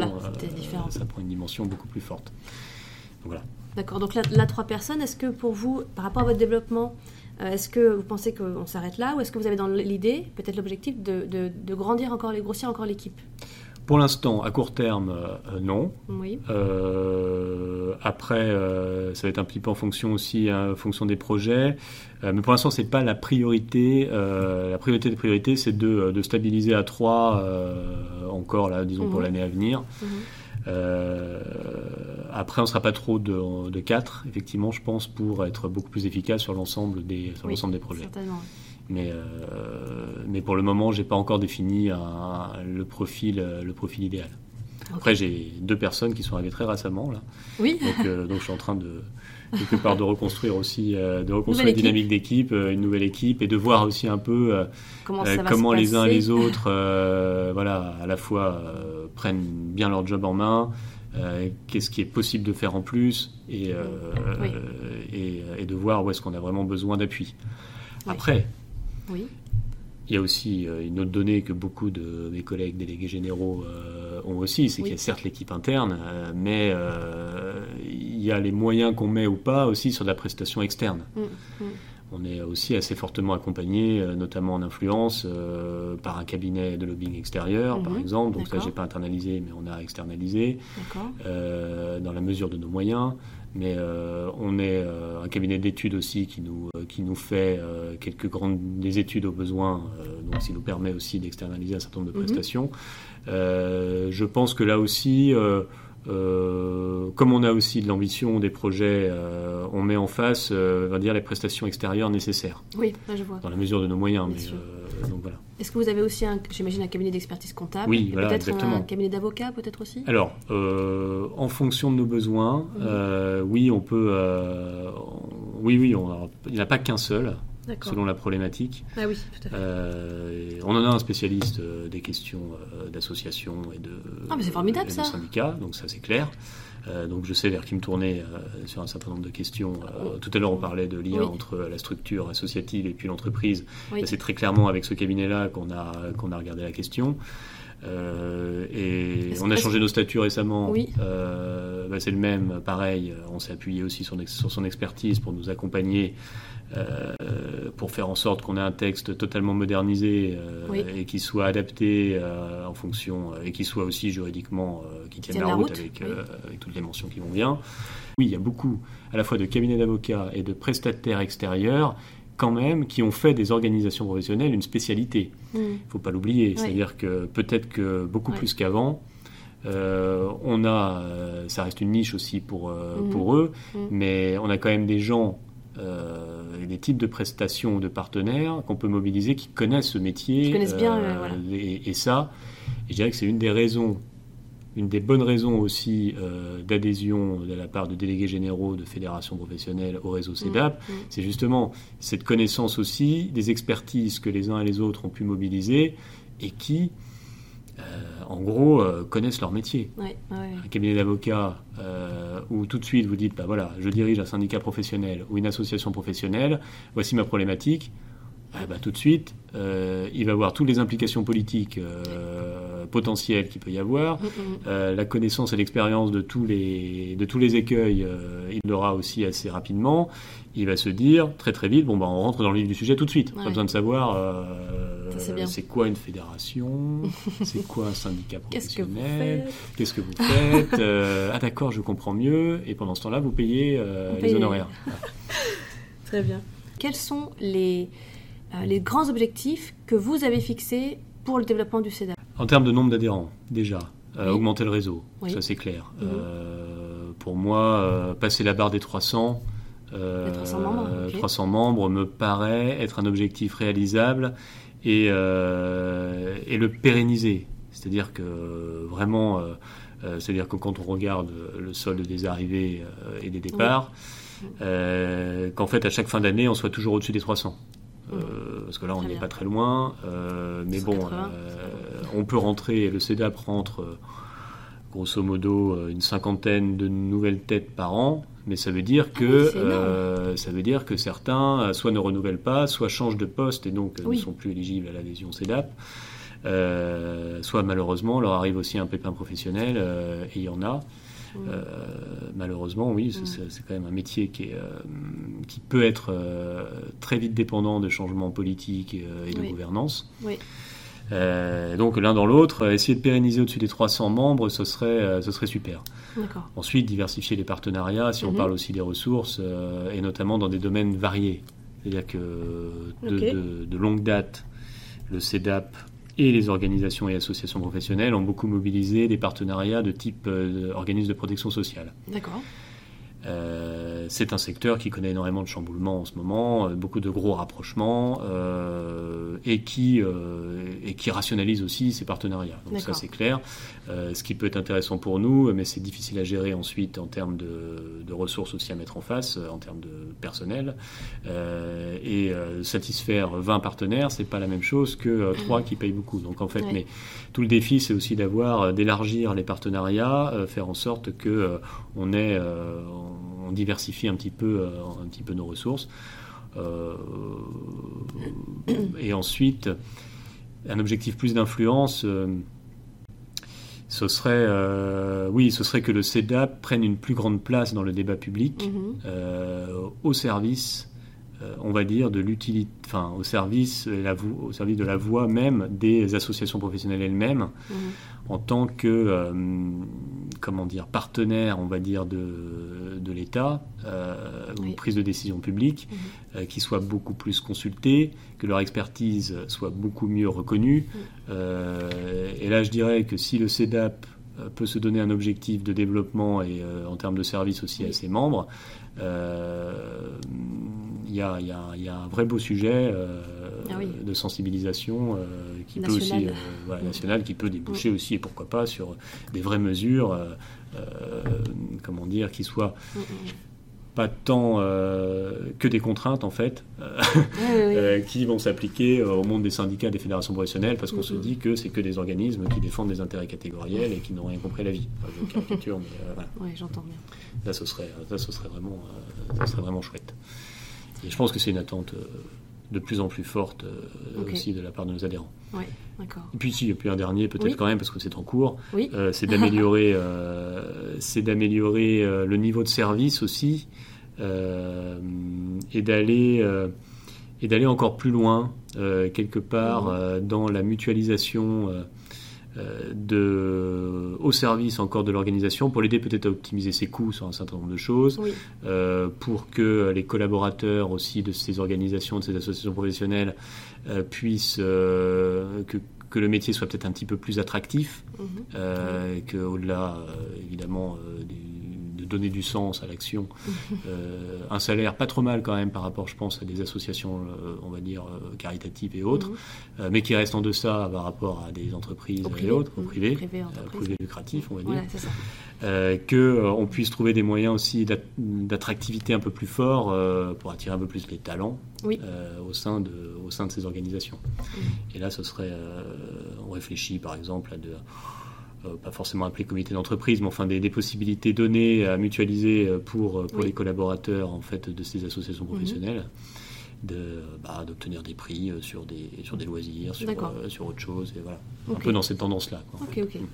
ça prend une dimension beaucoup plus forte. voilà. D'accord. Donc là, trois personnes, est-ce que pour vous, par rapport à votre développement, est-ce que vous pensez qu'on s'arrête là, ou est-ce que vous avez dans l'idée, peut-être l'objectif, de, de, grandir encore, grossir encore l'équipe? Pour l'instant, à court terme, euh, non. Oui. Euh, après, euh, ça va être un petit peu en fonction aussi, hein, en fonction des projets. mais pour l'instant, c'est pas la priorité. la priorité des priorités, c'est de, de, stabiliser à 3 encore, là, disons, pour mhm. l'année à venir. Mhm. après, on ne sera pas trop de, de 4, effectivement, je pense, pour être beaucoup plus efficace sur l'ensemble des, sur l'ensemble des projets. Certainement. Mais, euh, mais pour le moment, j'ai pas encore défini le, profil, le profil idéal. Après, j'ai deux personnes qui sont arrivées très récemment là. Oui. Donc, euh, donc je suis en train de quelque part de reconstruire aussi, euh, de reconstruire la dynamique d'équipe, une nouvelle équipe, et de voir aussi un peu comment, les uns et les autres, voilà, à la fois prennent bien leur job en main. qu'est-ce qui est possible de faire en plus et, et, et, de voir où est-ce qu'on a vraiment besoin d'appui. Après, oui. Il y a aussi euh, une autre donnée que beaucoup de mes collègues délégués généraux euh, ont aussi, c'est qu'il y a certes l'équipe interne, euh, mais il y a les moyens qu'on met ou pas aussi sur la prestation externe. Mm, mm. on est aussi assez fortement accompagné, notamment en influence, euh, par un cabinet de lobbying extérieur, par Mhm, exemple. Donc ça, j'ai pas internalisé, mais on a externalisé euh, dans la mesure de nos moyens. Mais euh, on est euh, un cabinet d'études aussi qui nous, euh, qui nous fait quelques grandes des études aux besoins, donc ce qui nous permet aussi d'externaliser un certain nombre de Mhm. prestations. Je pense que là aussi, comme on a aussi de l'ambition, des projets, on met en face, on va dire, les prestations extérieures nécessaires, Oui, là, je vois. dans la mesure de nos moyens. Bien Mais, sûr. donc voilà. Est-ce que vous avez aussi, j'imagine, un cabinet d'expertise comptable Oui, voilà, peut-être un cabinet d'avocats, peut-être aussi Alors, euh, en fonction de nos besoins, Mhm. euh, oui, on peut. euh, oui, oui, on a- il n'y en a pas qu'un seul. Selon la problématique. Ah oui, tout à fait. Euh, on en a un spécialiste euh, des questions euh, d'association et de, Ah, mais formidable, et de ça. syndicats, donc ça c'est clair. Euh, donc je sais vers qui me tourner euh, sur un certain nombre de questions. Euh, tout à l'heure on parlait de lien Oui. entre la structure associative et puis l'entreprise. Oui. C'est très clairement avec ce cabinet-là qu'on a, qu'on a regardé la question. Euh, et on a changé nos statuts récemment. Oui. Euh, bah, c'est le même, pareil. On s'est appuyé aussi sur, sur son expertise pour nous accompagner, euh, pour faire en sorte qu'on ait un texte totalement modernisé euh, Oui. et qui soit adapté euh, en fonction et qui soit aussi juridiquement euh, qui tienne la, la route, route, avec, oui. euh, avec toutes les mentions qui vont bien. Oui, il y a beaucoup à la fois de cabinets d'avocats et de prestataires extérieurs quand même qui ont fait des organisations professionnelles une spécialité. Il ne faut pas l'oublier. Oui. C'est-à-dire que peut-être que beaucoup Oui. plus qu'avant, euh, on a, euh, ça reste une niche aussi pour, euh, Mhm. pour eux, Mhm. mais on a quand même des gens et des types de prestations ou de partenaires qu'on peut mobiliser qui connaissent ce métier. Qui connaissent bien, voilà. et, et ça, je dirais que c'est une des raisons, une des bonnes raisons aussi euh, d'adhésion de la part de délégués généraux de fédérations professionnelles au réseau CEDAP. Mhm. C'est justement cette connaissance aussi des expertises que les uns et les autres ont pu mobiliser et qui, euh, en gros, euh, connaissent leur métier. Ouais, ouais, ouais. Un cabinet d'avocats où tout de suite vous dites, bah voilà, je dirige un syndicat professionnel ou une association professionnelle, voici ma problématique. Ah bah, tout de suite, il va voir toutes les implications politiques euh, potentielles qu'il peut y avoir, euh, la connaissance et l'expérience de tous les de tous les écueils, euh, il l'aura aussi assez rapidement. Il va se dire très très vite, bon bah on rentre dans le vif du sujet tout de suite. Pas Ouais. besoin de savoir euh, c'est quoi une fédération, [LAUGHS] c'est quoi un syndicat Qu'est-ce que vous professionnel, faites? Qu'est-ce que vous faites? [LAUGHS] ah d'accord, je comprends mieux. Et pendant ce temps-là, vous payez les honoraires. [LAUGHS] Très bien. Quels sont les, les grands objectifs que vous avez fixés pour le développement du CEDAP En termes de nombre d'adhérents, déjà, euh, Oui. augmenter le réseau, Oui. ça c'est clair. Mhm. Euh, pour moi, euh, passer la barre des 300, euh, Les 300 membres, ok. 300 membres me paraît être un objectif réalisable et, et le pérenniser. C'est-à-dire que vraiment, c'est-à-dire que quand on regarde le solde des arrivées et des départs, qu'en fait à chaque fin d'année on soit toujours au-dessus des 300. Euh, parce que là, on n'est pas très loin. euh, mais bon, 180. euh, on peut rentrer, le CEDAP rentre grosso modo une cinquantaine de nouvelles têtes par an. Mais ça veut dire Ah que oui, c'est énorme. ça veut dire que certains soit ne renouvellent pas, soit changent de poste et donc Oui. ne sont plus éligibles à l'adhésion CEDAP. Soit malheureusement leur arrive aussi un pépin professionnel et il y en a. Euh, malheureusement, oui, c'est- quand même un métier qui, est, euh, qui peut être euh, très vite dépendant de changements politiques et de Oui. gouvernance. Oui. Euh, donc l'un dans l'autre, essayer de pérenniser au-dessus des 300 membres, ce serait, euh, ce serait super. Ensuite, diversifier les partenariats, si on Mhm. parle aussi des ressources, euh, et notamment dans des domaines variés. C'est-à-dire que de, Ok. de- de longue date, le CEDAP et les organisations et associations professionnelles ont beaucoup mobilisé des partenariats de type euh, organisme de protection sociale. D'accord. Euh, c'est un secteur qui connaît énormément de chamboulements en ce moment, euh, beaucoup de gros rapprochements euh, et, qui, et qui rationalise aussi ses partenariats. Donc ça c'est clair. Ce qui peut être intéressant pour nous, mais c'est difficile à gérer ensuite en termes de, de ressources aussi à mettre en face, en termes de personnel. Et satisfaire 20 partenaires, c'est pas la même chose que 3 qui payent beaucoup. Donc en fait, Ouais. mais tout le défi, c'est aussi d'avoir, d'élargir les partenariats, faire en sorte que on ait, on diversifie un petit peu, euh, un petit peu nos ressources. Euh, et ensuite, un objectif plus d'influence. euh, ce serait, euh, oui, ce serait que le CEDAP prenne une plus grande place dans le débat public Mhm. euh, au service on va dire, de l'utilité, enfin, au service, au service de la voix même des associations professionnelles elles-mêmes, mmh. en tant que, comment dire, partenaire, on va dire, de, de l'État, une prise de décision publique, mmh. qui soit beaucoup plus consultée, que leur expertise soit beaucoup mieux reconnue. Mmh. et là, je dirais que si le CEDAP euh, peut se donner un objectif de développement et euh, en termes de service aussi à ses membres. Euh, il y, a, un vrai beau sujet ah de sensibilisation qui peut aussi national qui peut déboucher mm. aussi et pourquoi pas sur des vraies mesures comment dire qui soient mm, mm, pas tant euh, que des contraintes en fait euh, euh, qui vont s'appliquer au monde des syndicats, des fédérations professionnelles, parce qu'on se dit que c'est que des organismes qui défendent des intérêts catégoriels et qui n'ont rien compris à la vie. Enfin, je mais Oui, j'entends bien. Là, ce serait, ça, ce serait vraiment, ça serait vraiment chouette. Et je pense que c'est une attente de plus en plus forte aussi de la part de nos adhérents. Et puis, si, et puis un dernier peut-être quand même, parce que c'est en cours, c'est d'améliorer, c'est d'améliorer le niveau de service aussi euh, et d'aller euh, et d'aller encore plus loin euh, quelque part dans la mutualisation de, au service encore de l'organisation pour l'aider peut-être à optimiser ses coûts sur un certain nombre de choses, pour que les collaborateurs aussi de ces organisations, de ces associations professionnelles puissent, que, que le métier soit peut-être un petit peu plus attractif, mmh. qu'au-delà évidemment des donner du sens à l'action. [LAUGHS] Euh, un salaire pas trop mal quand même par rapport, je pense, à des associations, euh, on va dire, euh, caritatives et autres, mhm. mais qui restent en deçà par rapport à des entreprises et autres, au privé, privé, lucratif, on va dire. Voilà, qu'on puisse trouver des moyens aussi d'attractivité un peu plus fort pour attirer un peu plus les talents au, sein de, au sein de ces organisations. Et là, ce serait, on réfléchit par exemple à de pas forcément appelé comité d'entreprise, mais enfin des, possibilités données à mutualiser euh, pour, euh, pour les collaborateurs en fait de ces associations mhm. professionnelles. Bah, d'obtenir des prix sur des, sur des loisirs, sur, sur autre chose, et voilà. Un peu dans cette tendance-là. Ok, ok. Mm.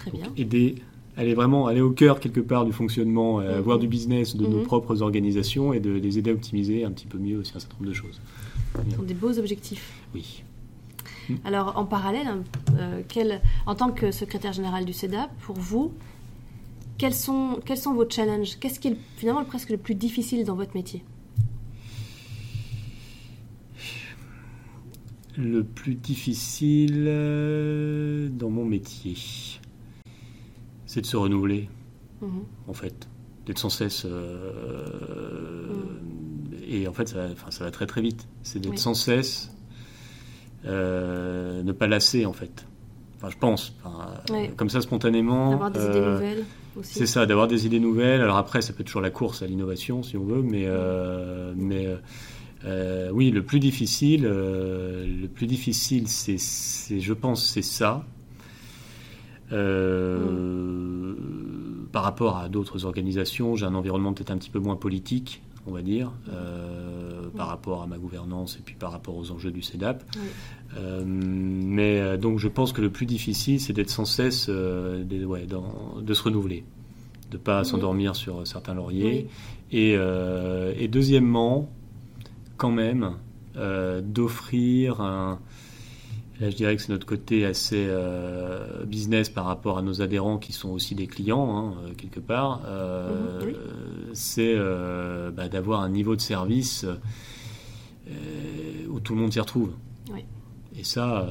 Très bien. aider, aller vraiment aller au cœur quelque part du fonctionnement, mhm. avoir du business de nos mhm. propres organisations et de les aider à optimiser un petit peu mieux aussi un certain nombre de choses. Ce sont des beaux objectifs. Oui. Alors, en parallèle, hein, euh, en tant que secrétaire général du CEDAP, pour vous, quels sont, quels sont vos challenges? Qu'est-ce qui est finalement presque le plus difficile dans votre métier? Le plus difficile euh, dans mon métier, c'est de se renouveler, mhm. en fait, d'être sans cesse. Euh, mhm. Et en fait, ça, ça, va très très vite. C'est d'être sans cesse ne pas lasser en fait. Enfin, je pense. Comme ça, spontanément. D'avoir des idées euh, nouvelles aussi. C'est ça, d'avoir des idées nouvelles. Alors après, ça peut être toujours la course à l'innovation, si on veut, mais, euh, mais oui, le plus difficile, le plus difficile, c'est, je pense, c'est ça. Mm. Par rapport à d'autres organisations, j'ai un environnement peut-être un petit peu moins politique on va dire, euh, par rapport à ma gouvernance et puis par rapport aux enjeux du CEDAP. Euh, mais euh, donc je pense que le plus difficile, c'est d'être sans cesse, de, de se renouveler, de ne pas s'endormir sur certains lauriers. Et, et, deuxièmement, quand même, d'offrir un Là, je dirais que c'est notre côté assez euh, business par rapport à nos adhérents qui sont aussi des clients, hein, euh, quelque part. Euh, mhm, c'est bah, d'avoir un niveau de service où tout le monde s'y retrouve. Et ça,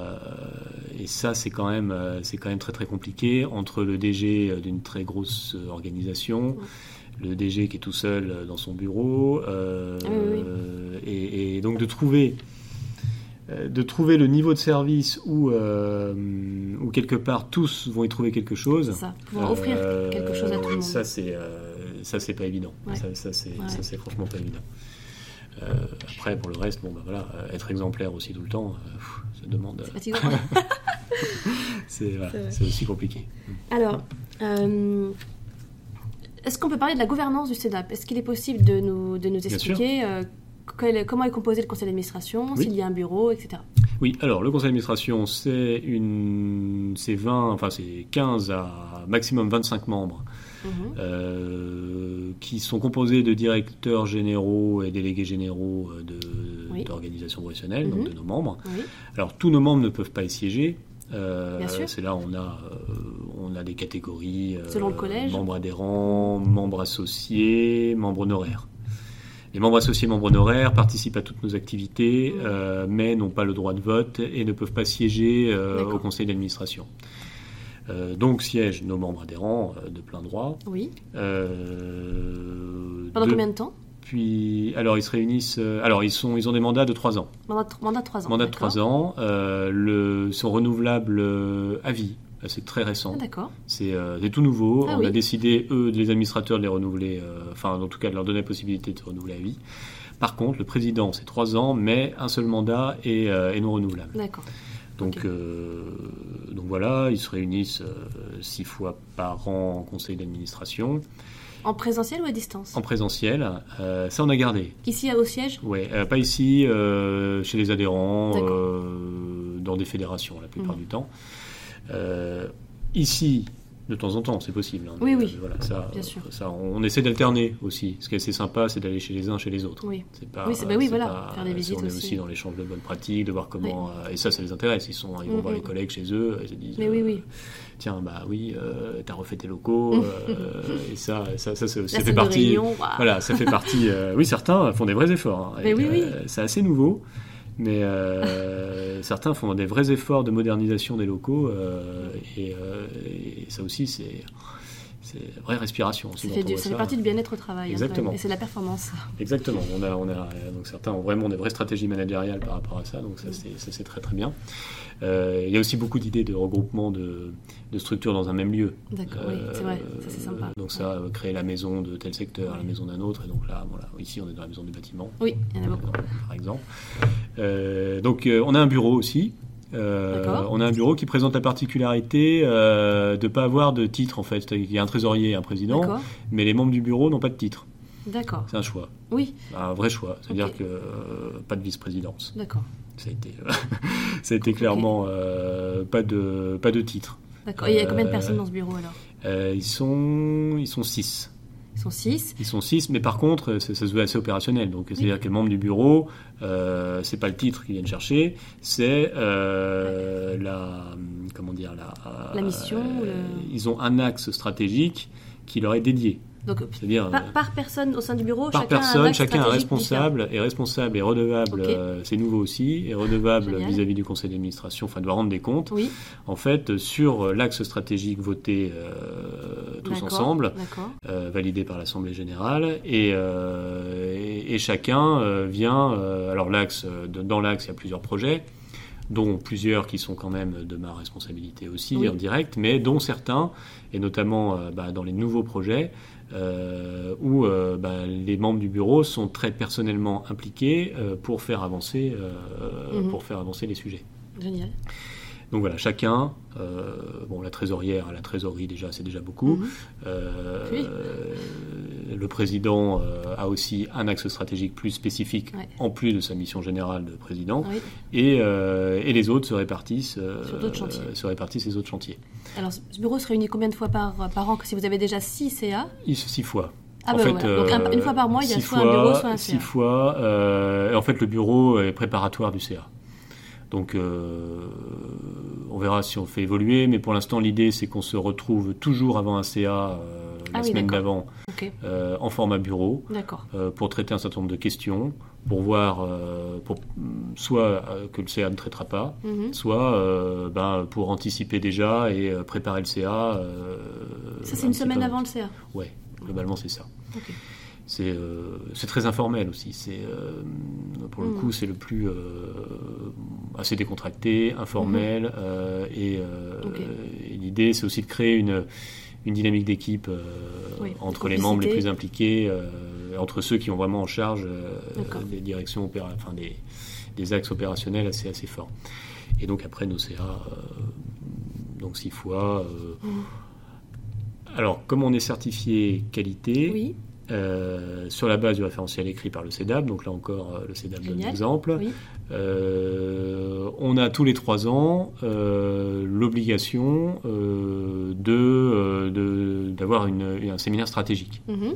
et ça c'est quand, même, quand même très très compliqué entre le DG d'une très grosse organisation. le DG qui est tout seul dans son bureau, ah et, et, donc de trouver de trouver le niveau de service où, euh, où quelque part tous vont y trouver quelque chose. Ça, pouvoir offrir quelque chose à tout le monde. Ça, c'est ça c'est pas évident. Ça, ça c'est franchement pas évident. après, pour le reste, bon, bah, voilà, être exemplaire aussi tout le temps, ça demande. [LAUGHS] C'est aussi compliqué. Alors, est-ce qu'on peut parler de la gouvernance du CEDAP Est-ce qu'il est possible de nous, de nous expliquer comment est composé le conseil d'administration, s'il y a un bureau, etc. Oui, alors le conseil d'administration, c'est une c'est 20, enfin c'est 15 à maximum 25 membres Mhm. euh, qui sont composés de directeurs généraux et délégués généraux euh, de- Oui. d'organisations professionnelles, Mhm. donc de nos membres. Oui. Alors tous nos membres ne peuvent pas y siéger. Euh, Bien sûr. c'est là on a euh, on a des catégories euh, Selon le collège. membres adhérents, membres associés, membres honoraires. Les membres associés, membres honoraires participent à toutes nos activités, Mhm. euh, mais n'ont pas le droit de vote et ne peuvent pas siéger euh, au conseil d'administration. Euh, donc siègent nos membres adhérents de plein droit. Oui. Pendant de- combien de temps? Puis, alors ils se réunissent. alors ils sont, ils ont des mandats de 3 ans. Mandat, de- mandat de 3 ans. Mandat de d'accord. 3 ans. le, sont renouvelables à vie. Euh, C'est très récent. Ah, d'accord. C'est euh, c'est tout nouveau. Ah On oui. a décidé, eux, les administrateurs, de les renouveler, euh, enfin, en tout cas, de leur donner la possibilité de se renouveler à vie. Par contre, le président, c'est 3 ans, mais un seul mandat et, euh, et non renouvelable. D'accord. Donc, donc voilà, ils se réunissent six fois par an en conseil d'administration, En présentiel ou à distance? En présentiel. Euh, ça, on a gardé. Ici, au siège euh, pas ici, euh, chez les adhérents, dans des fédérations la plupart Mhm. du temps. Euh, ici, de temps en temps, c'est possible. hein, Oui, oui. euh, voilà, ça, Bien sûr. ça, on essaie d'alterner aussi. Ce qui est assez sympa, c'est d'aller chez les uns, chez les autres. Oui. C'est pas, Oui, c'est- bah oui, voilà, pas- faire des c'est- visites on est aussi. aussi dans l'échange de bonnes pratiques, de voir comment. euh, et ça, ça les intéresse. Ils, sont, ils vont Mhm. voir les collègues chez eux, ils se disent. Mais oui, euh, oui. Tiens, bah oui, euh, t'as refait tes locaux. [LAUGHS] euh, et ça, ça, ça, ça fait partie. réunion. Voilà, ça fait partie. euh, oui, certains font des vrais efforts. hein. [LAUGHS] Mais Et, oui, oui. euh, c'est assez nouveau. Mais euh, [LAUGHS] certains font des vrais efforts de modernisation des locaux. euh, euh, et ça aussi, c'est c'est vraie respiration. aussi Ça fait, on du- voit ça fait partie du bien-être au travail. hein, Exactement. Et c'est la performance. Exactement. On a, on a, euh, donc certains ont vraiment des vraies stratégies managériales par rapport à ça, donc ça c'est, très très bien. Euh, il y a aussi beaucoup d'idées de regroupement de, de structures dans un même lieu. D'accord, oui, c'est vrai. Ça, c'est sympa. Donc ça, euh, créer la maison de tel secteur, la maison d'un autre, et donc là, voilà, ici on est dans la maison du bâtiment. Oui, il y en a beaucoup. Euh, par exemple. Euh, donc euh, on a un bureau aussi. Euh, on a un bureau qui présente la particularité euh, de ne pas avoir de titre en fait. Qu'il y a un trésorier et un président, mais les membres du bureau n'ont pas de titre. D'accord. C'est un choix, Oui, un vrai choix. C'est-à-dire que euh, pas de vice-présidence. d'accord. Ça a été, [LAUGHS] ça a été clairement pas de pas de titre. D'accord. Et il y a combien de personnes dans ce bureau alors? ils sont ils sont six. Ils sont 6. Ils sont six, mais par contre, ça, ça se veut assez opérationnel. Donc, c'est-à-dire que le membre du bureau, euh, c'est pas le titre qu'ils viennent chercher, c'est euh, la, comment dire, la, La mission, euh, le- Ils ont un axe stratégique qui leur est dédié. Donc, par, euh, par personne au sein du bureau, par chacun personne, chacun est responsable, est responsable et redevable. Euh, c'est nouveau aussi, est redevable vis-à-vis du conseil d'administration. Enfin, doit rendre des comptes. Oui, En fait, sur l'axe stratégique voté euh, tous ensemble, euh, validé par l'Assemblée générale, et, euh, et, et chacun euh, vient. euh, alors l'axe, euh, dans l'axe, il y a plusieurs projets, dont plusieurs qui sont quand même de ma responsabilité aussi Oui. en direct, mais dont certains, et notamment euh, bah, dans les nouveaux projets, euh, où euh, bah, les membres du bureau sont très personnellement impliqués euh, pour faire avancer, Mhm. pour faire avancer les sujets. Génial. Donc voilà, chacun, euh, bon la trésorière, la trésorerie déjà, c'est déjà beaucoup. Mhm. Euh, Oui. Le président euh, a aussi un axe stratégique plus spécifique, Ouais. en plus de sa mission générale de président, Oui. et, et les autres se répartissent, Sur d'autres chantiers. se répartissent les autres chantiers. Alors, ce bureau se réunit combien de fois par, par an? Si vous avez déjà 6 CA Ils- Six fois. Ah En ben fait, voilà. Donc, un- une fois par mois, il y a six soit un fois- bureau, soit un Six CA. fois. euh, et en fait, le bureau est préparatoire du CA. Donc, euh, on verra si on fait évoluer, mais pour l'instant, l'idée, c'est qu'on se retrouve toujours avant un CA euh, la Ah oui, semaine d'avant euh, en format bureau pour traiter un certain nombre de questions, pour voir, pour, soit que le CA ne traitera pas, Mhm. soit ben, pour anticiper déjà et préparer le CA. Ça, c'est un une semaine avant le CA. Ouais, globalement, c'est ça. C'est euh, très informel aussi. C'est euh, pour le Mm. coup c'est le plus euh, assez décontracté, informel et, euh, et l'idée c'est aussi de créer une une dynamique d'équipe Oui, entre les membres les plus impliqués, entre ceux qui ont vraiment en charge des directions enfin des, des axes opérationnels assez assez forts. Et donc après nos CA, donc six fois. Mhm. alors, comme on est certifié qualité, Oui, euh, sur la base du référentiel écrit par le CEDAP. Donc là encore, euh, le CEDAP donne l'exemple. Oui. Euh, on a tous les trois ans euh, l'obligation de, de- d'avoir une- un séminaire stratégique. Mhm.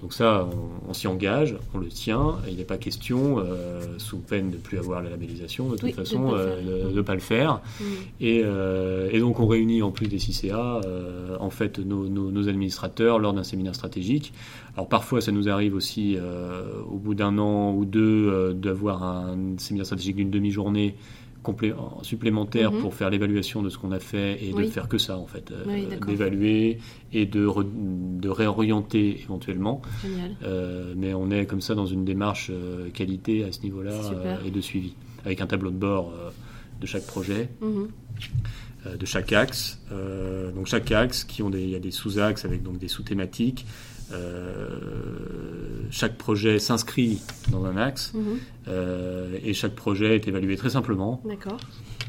Donc ça, on, on s'y engage, on le tient, et il n'est pas question, euh, sous peine de plus avoir la labellisation, de toute Oui, façon, euh, de ne pas le faire. Et, euh, et donc on réunit en plus des CCA, euh, en fait, nos, nos- nos administrateurs lors d'un séminaire stratégique. Alors parfois, ça nous arrive aussi, au bout d'un an ou deux, d'avoir un séminaire stratégique d'une demi-journée supplémentaire Mhm. pour faire l'évaluation de ce qu'on a fait et Oui. de faire que ça, en fait, euh, Oui, d'évaluer et de, re- de réorienter éventuellement. Génial. Euh, mais on est comme ça dans une démarche euh, qualité à ce niveau-là et de suivi, avec un tableau de bord de chaque projet, Mhm. de chaque axe. Donc chaque axe, qui ont des, il y a des sous-axes avec donc des sous-thématiques. Euh, chaque projet s'inscrit dans un axe Mhm. euh, et chaque projet est évalué très simplement. D'accord.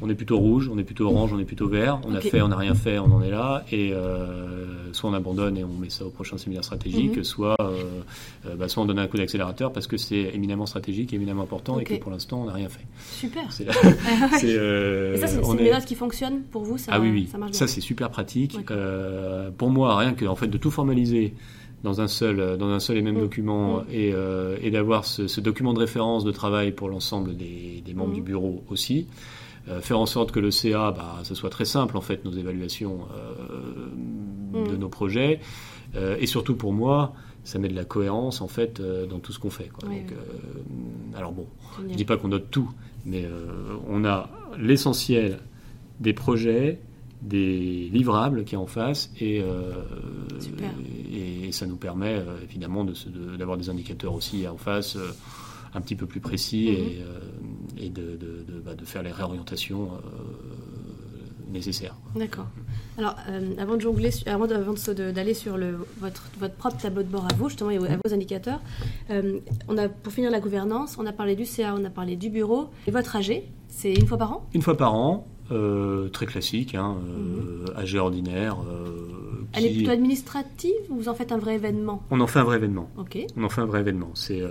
On est plutôt rouge, on est plutôt orange, on est plutôt vert. On a fait, on n'a rien fait, on en est là. Et euh, soit on abandonne et on met ça au prochain séminaire stratégique, Mhm. soit, euh, bah, soit on donne un coup d'accélérateur parce que c'est éminemment stratégique, éminemment important et que pour l'instant on n'a rien fait. Super. C'est, [LAUGHS] Ah ouais. c'est, euh, Et ça, c'est une est- méthode qui fonctionne pour vous ça, ah oui, oui, ça ça c'est super pratique. Pour moi, rien que en fait de tout formaliser dans un seul, euh, dans un seul et même Mm. document Mm. et, euh, et d'avoir ce, ce document de référence de travail pour l'ensemble des, des membres Mm. du bureau aussi. Euh, faire en sorte que le CA, bah, ce soit très simple en fait nos évaluations euh, de nos projets et surtout pour moi ça met de la cohérence en fait dans tout ce qu'on fait quoi. Oui, Donc, oui. alors bon Génial. je dis pas qu'on note tout, mais on a l'essentiel des projets, des livrables qui est en face, et, euh, et, et ça nous permet euh, évidemment de se- de- d'avoir des indicateurs aussi en face euh, un petit peu plus précis Mhm. et, et de, de- de- bah, de faire les réorientations nécessaires. D'accord. Alors, avant de jongler, avant de- de de- d'aller sur le, votre, votre propre tableau de bord à vous, justement, et à vos indicateurs, on a, pour finir la gouvernance, on a parlé du CA, on a parlé du bureau. Et votre AG, c'est une fois par an? Une fois par an, euh, très classique, hein, euh, AG ordinaire. euh, Mhm. Elle est qui- plutôt administrative ou vous en faites un vrai événement? On en fait un vrai événement. Ok. On en fait un vrai événement. C'est, euh,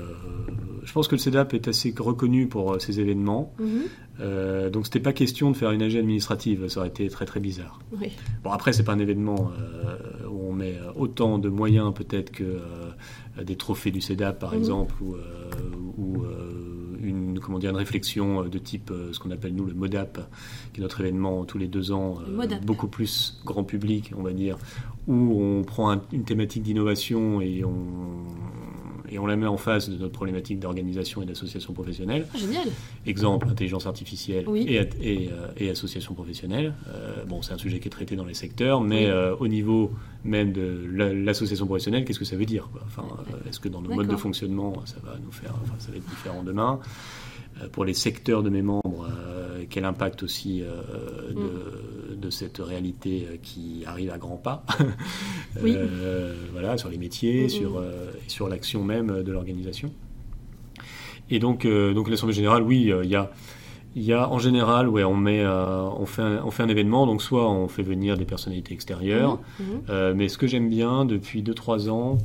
je pense que le CEDAP est assez reconnu pour euh, ses événements. Mhm. Euh, donc c'était pas question de faire une AG administrative, ça aurait été très très bizarre. Oui. Bon après c'est pas un événement euh, où on met autant de moyens peut-être que euh, des trophées du CEDAP par Mhm. exemple ou, euh, ou, euh, une comment dire une réflexion de type euh, ce qu'on appelle nous le MODAP qui est notre événement tous les deux ans euh, beaucoup plus grand public on va dire où on prend un- une thématique d'innovation et on et on la met en face de notre problématique d'organisation et d'association professionnelle. Ah, génial. Exemple, intelligence artificielle Oui. et, et, euh, et association professionnelle. Euh, bon, c'est un sujet qui est traité dans les secteurs, mais Oui. euh, au niveau même de la- l'association professionnelle, qu'est-ce que ça veut dire quoi? Enfin, euh, Est-ce que dans nos modes de fonctionnement, ça va nous faire, enfin, ça va être différent demain? Euh, Pour les secteurs de mes membres, euh, quel impact aussi euh, de, de cette réalité euh, qui arrive à grands pas [LAUGHS] Oui. Euh, Voilà, sur les métiers, Mhm. sur, euh, sur l'action même de l'organisation. Et donc, euh, donc l'Assemblée générale, oui, euh, il y a, il y a en général, ouais, on met, euh, on fait, un, on fait un événement. Donc soit on fait venir des personnalités extérieures, Mhm. Mhm. euh, mais ce que j'aime bien depuis 2-3 ans,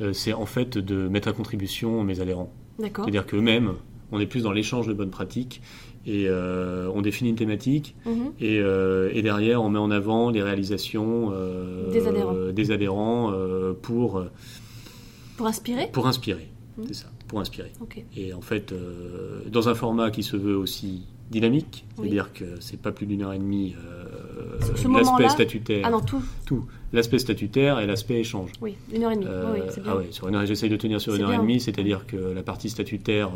euh, c'est en fait de mettre à contribution mes adhérents. C'est-à-dire qu'eux-mêmes, on est plus dans l'échange de bonnes pratiques et euh, on définit une thématique Mhm. et, euh, et derrière on met en avant les réalisations euh, Des adhérents. des adhérents, pour, Pour inspirer pour inspirer. Mhm. C'est ça, pour inspirer. Et en fait, dans un format qui se veut aussi dynamique, Oui. c'est-à-dire que c'est pas plus d'une heure et demie l'aspect statutaire, Ah non, tout. tout, l'aspect statutaire et l'aspect écge. Oui, une heure et demie. Euh, oui, bien. ah ouais, sur une heure, j'essaye de tenir sur une heure et demie, c'est-à-dire que la partie statutaire,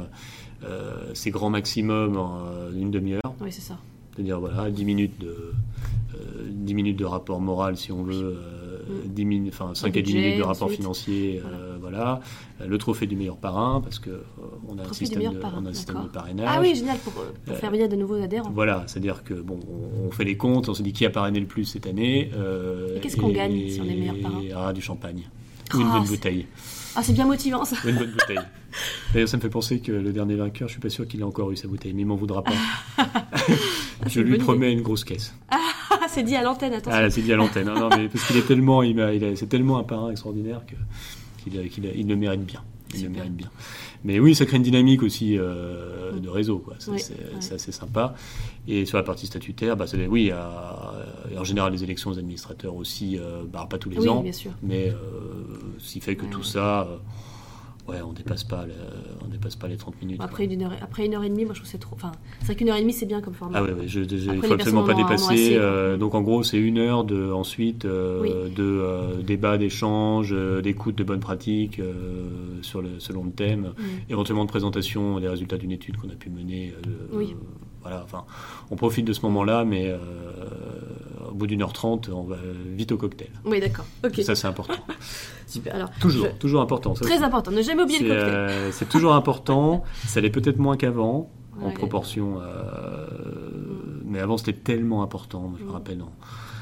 euh, c'est grand maximum en euh, une demi-heure. Oui, c'est ça. C'est-à-dire, voilà, 10 minutes de, euh, 10 minutes de rapport moral, si on veut, euh, Mm. 10 minutes, enfin, 5 à 10 budget, minutes de rapport ensuite. financier, euh, voilà. Euh, Le trophée du meilleur parrain, parce que euh, on a un système, de, parrain, on a un système de d'accord. parrainage. Ah oui, génial, pour, pour Euh, faire venir de nouveaux adhérents. Voilà, c'est-à-dire que bon, on, on fait les comptes, on se dit qui a parrainé le plus cette année. euh, Et qu'est-ce qu'on gagne si on est meilleur parrain Ah, du champagne. Ou une Ah, bonne c'est- bouteille. Ah, c'est bien motivant ça. Une bonne bouteille. [LAUGHS] D'ailleurs, ça me fait penser que le dernier vainqueur, je suis pas sûr qu'il ait encore eu sa bouteille, mais il m'en voudra pas. [LAUGHS] c'est je lui promets une grosse caisse. Ah, [LAUGHS] c'est dit à l'antenne, attention. Ah c'est dit à l'antenne. Non, non, mais parce qu'il est tellement, il il est- c'est tellement un parrain extraordinaire que qu'il qu'il- il le mérite bien. Le bien. Mais oui, ça crée une dynamique aussi euh, de réseau. quoi. Ça, Oui, c'est ouais. c'est assez sympa. Et sur la partie statutaire, bah, c'est- oui, en général, les élections aux administrateurs aussi, euh, bah, pas tous les Oui, ans. bien sûr. Mais euh, ce qui fait que Ouais, tout ouais. ça, ouais, on dépasse pas, le- on dépasse pas les 30 minutes. Après une, heure, après une heure et demie, moi je trouve c'est trop. Enfin, c'est vrai qu'une heure et demie c'est bien comme format. Ah ouais, ouais, je, je- il Après, faut absolument pas en en dépasser. euh, donc en gros, c'est une heure de ensuite euh, Oui. de euh, débat, d'échange, d'écoute de bonnes pratiques sur le selon le thème, Mm. éventuellement de présentation des résultats d'une étude qu'on a pu mener. Oui. voilà, enfin, on profite de ce moment-là, mais bout d'une heure trente, on va vite au cocktail. Oui, d'accord. Ok, Ça, c'est important. [LAUGHS] super. Alors, Toujours, je- toujours important. Ça, très important, ne jamais oublier le cocktail. euh, c'est toujours [LAUGHS] important. Ça l'est peut-être moins qu'avant, en proportion. euh, mais avant, c'était tellement important. Je me Mm. rappelle, non.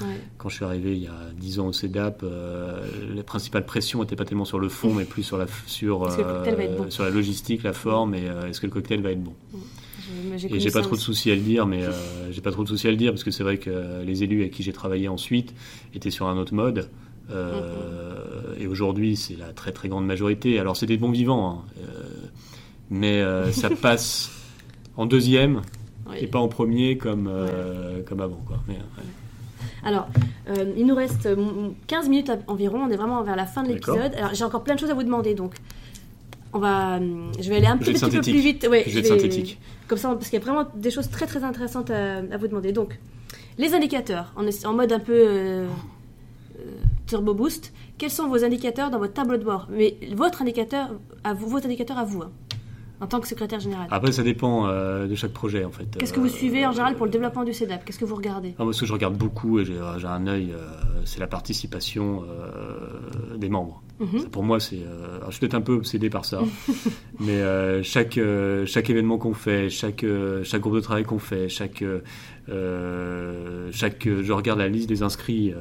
Ouais. quand je suis arrivé il y a 10 ans au CEDAP, euh, la principale pression n'était pas tellement sur le fond, [LAUGHS] mais plus sur la, sur, cocktail bon sur la logistique, la forme, et euh, est-ce que le cocktail va être bon? Et j'ai pas trop de soucis à le dire, mais euh, j'ai pas trop de soucis à le dire parce que c'est vrai que les élus avec qui j'ai travaillé ensuite étaient sur un autre mode. Euh, Et aujourd'hui, c'est la très très grande majorité. Alors c'est des bons vivants, hein, euh, mais ça [LAUGHS] passe en deuxième Oui. et pas en premier comme comme avant. Quoi. Mais, ouais. Alors, euh, il nous reste euh, 15 minutes environ, on est vraiment vers la fin de l'épisode. Alors, j'ai encore plein de choses à vous demander, donc on va, je vais aller un petit, peu plus vite. Ouais, Je vais être synthétique. Comme ça, parce qu'il y a vraiment des choses très très intéressantes à, à vous demander. Donc, les indicateurs, en, en mode un peu euh, euh, turbo boost, quels sont vos indicateurs dans votre tableau de bord? Mais votre indicateur, à vous, votre indicateur à vous, hein, en tant que secrétaire général. Après, ça dépend euh, de chaque projet en fait. Qu'est-ce que vous suivez en général pour le développement du CEDAP Qu'est-ce que vous regardez? Ah, moi, ce que je regarde beaucoup, et j'ai un œil, c'est la participation des membres. Mhm. Ça, pour moi, c'est. euh, je suis peut-être un peu obsédé par ça, [LAUGHS] mais euh, chaque euh, chaque événement qu'on fait, chaque chaque groupe de travail qu'on fait, chaque chaque, je regarde la liste des inscrits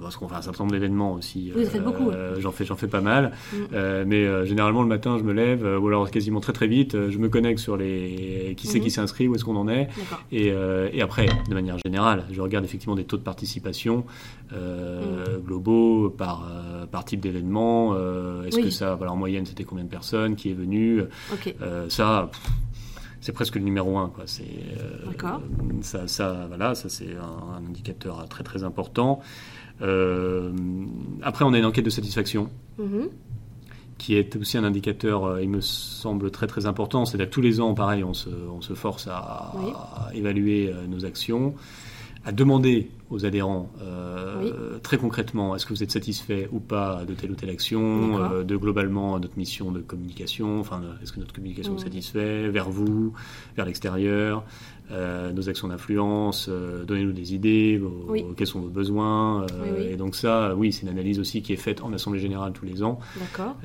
parce qu'on fait un certain nombre d'événements aussi. Vous en faites beaucoup, J'en fais, j'en fais pas mal. Euh, mais généralement le matin, je me lève, ou alors quasiment très très vite, je me connecte sur les qui c'est Mhm. qui s'est inscrit, où est-ce qu'on en est. Et, et après, de manière générale, je regarde effectivement des taux de participation globaux par, par type d'événement. Euh, Est-ce Oui. que ça, voilà, en moyenne, c'était combien de personnes qui est venu Ok. Euh, Ça, c'est presque le numéro un. Quoi. C'est, euh, D'accord. Ça, ça, voilà, ça c'est un, un indicateur très très important. Euh, après, on a une enquête de satisfaction Mhm. qui est aussi un indicateur, euh, il me semble, très très important. C'est-à-dire que tous les ans, pareil, on se, on se force à, Oui. à évaluer euh, nos actions, à demander aux adhérents euh, Oui. très concrètement, est-ce que vous êtes satisfait ou pas de telle ou telle action, euh, de globalement notre mission de communication, enfin, est-ce que notre communication Mhm. vous satisfait, vers vous, vers l'extérieur, euh, nos actions d'influence, donnez-nous des idées, vos- Oui. quels sont vos besoins. Oui. Et donc ça, oui, c'est une analyse aussi qui est faite en Assemblée Générale tous les ans D'accord.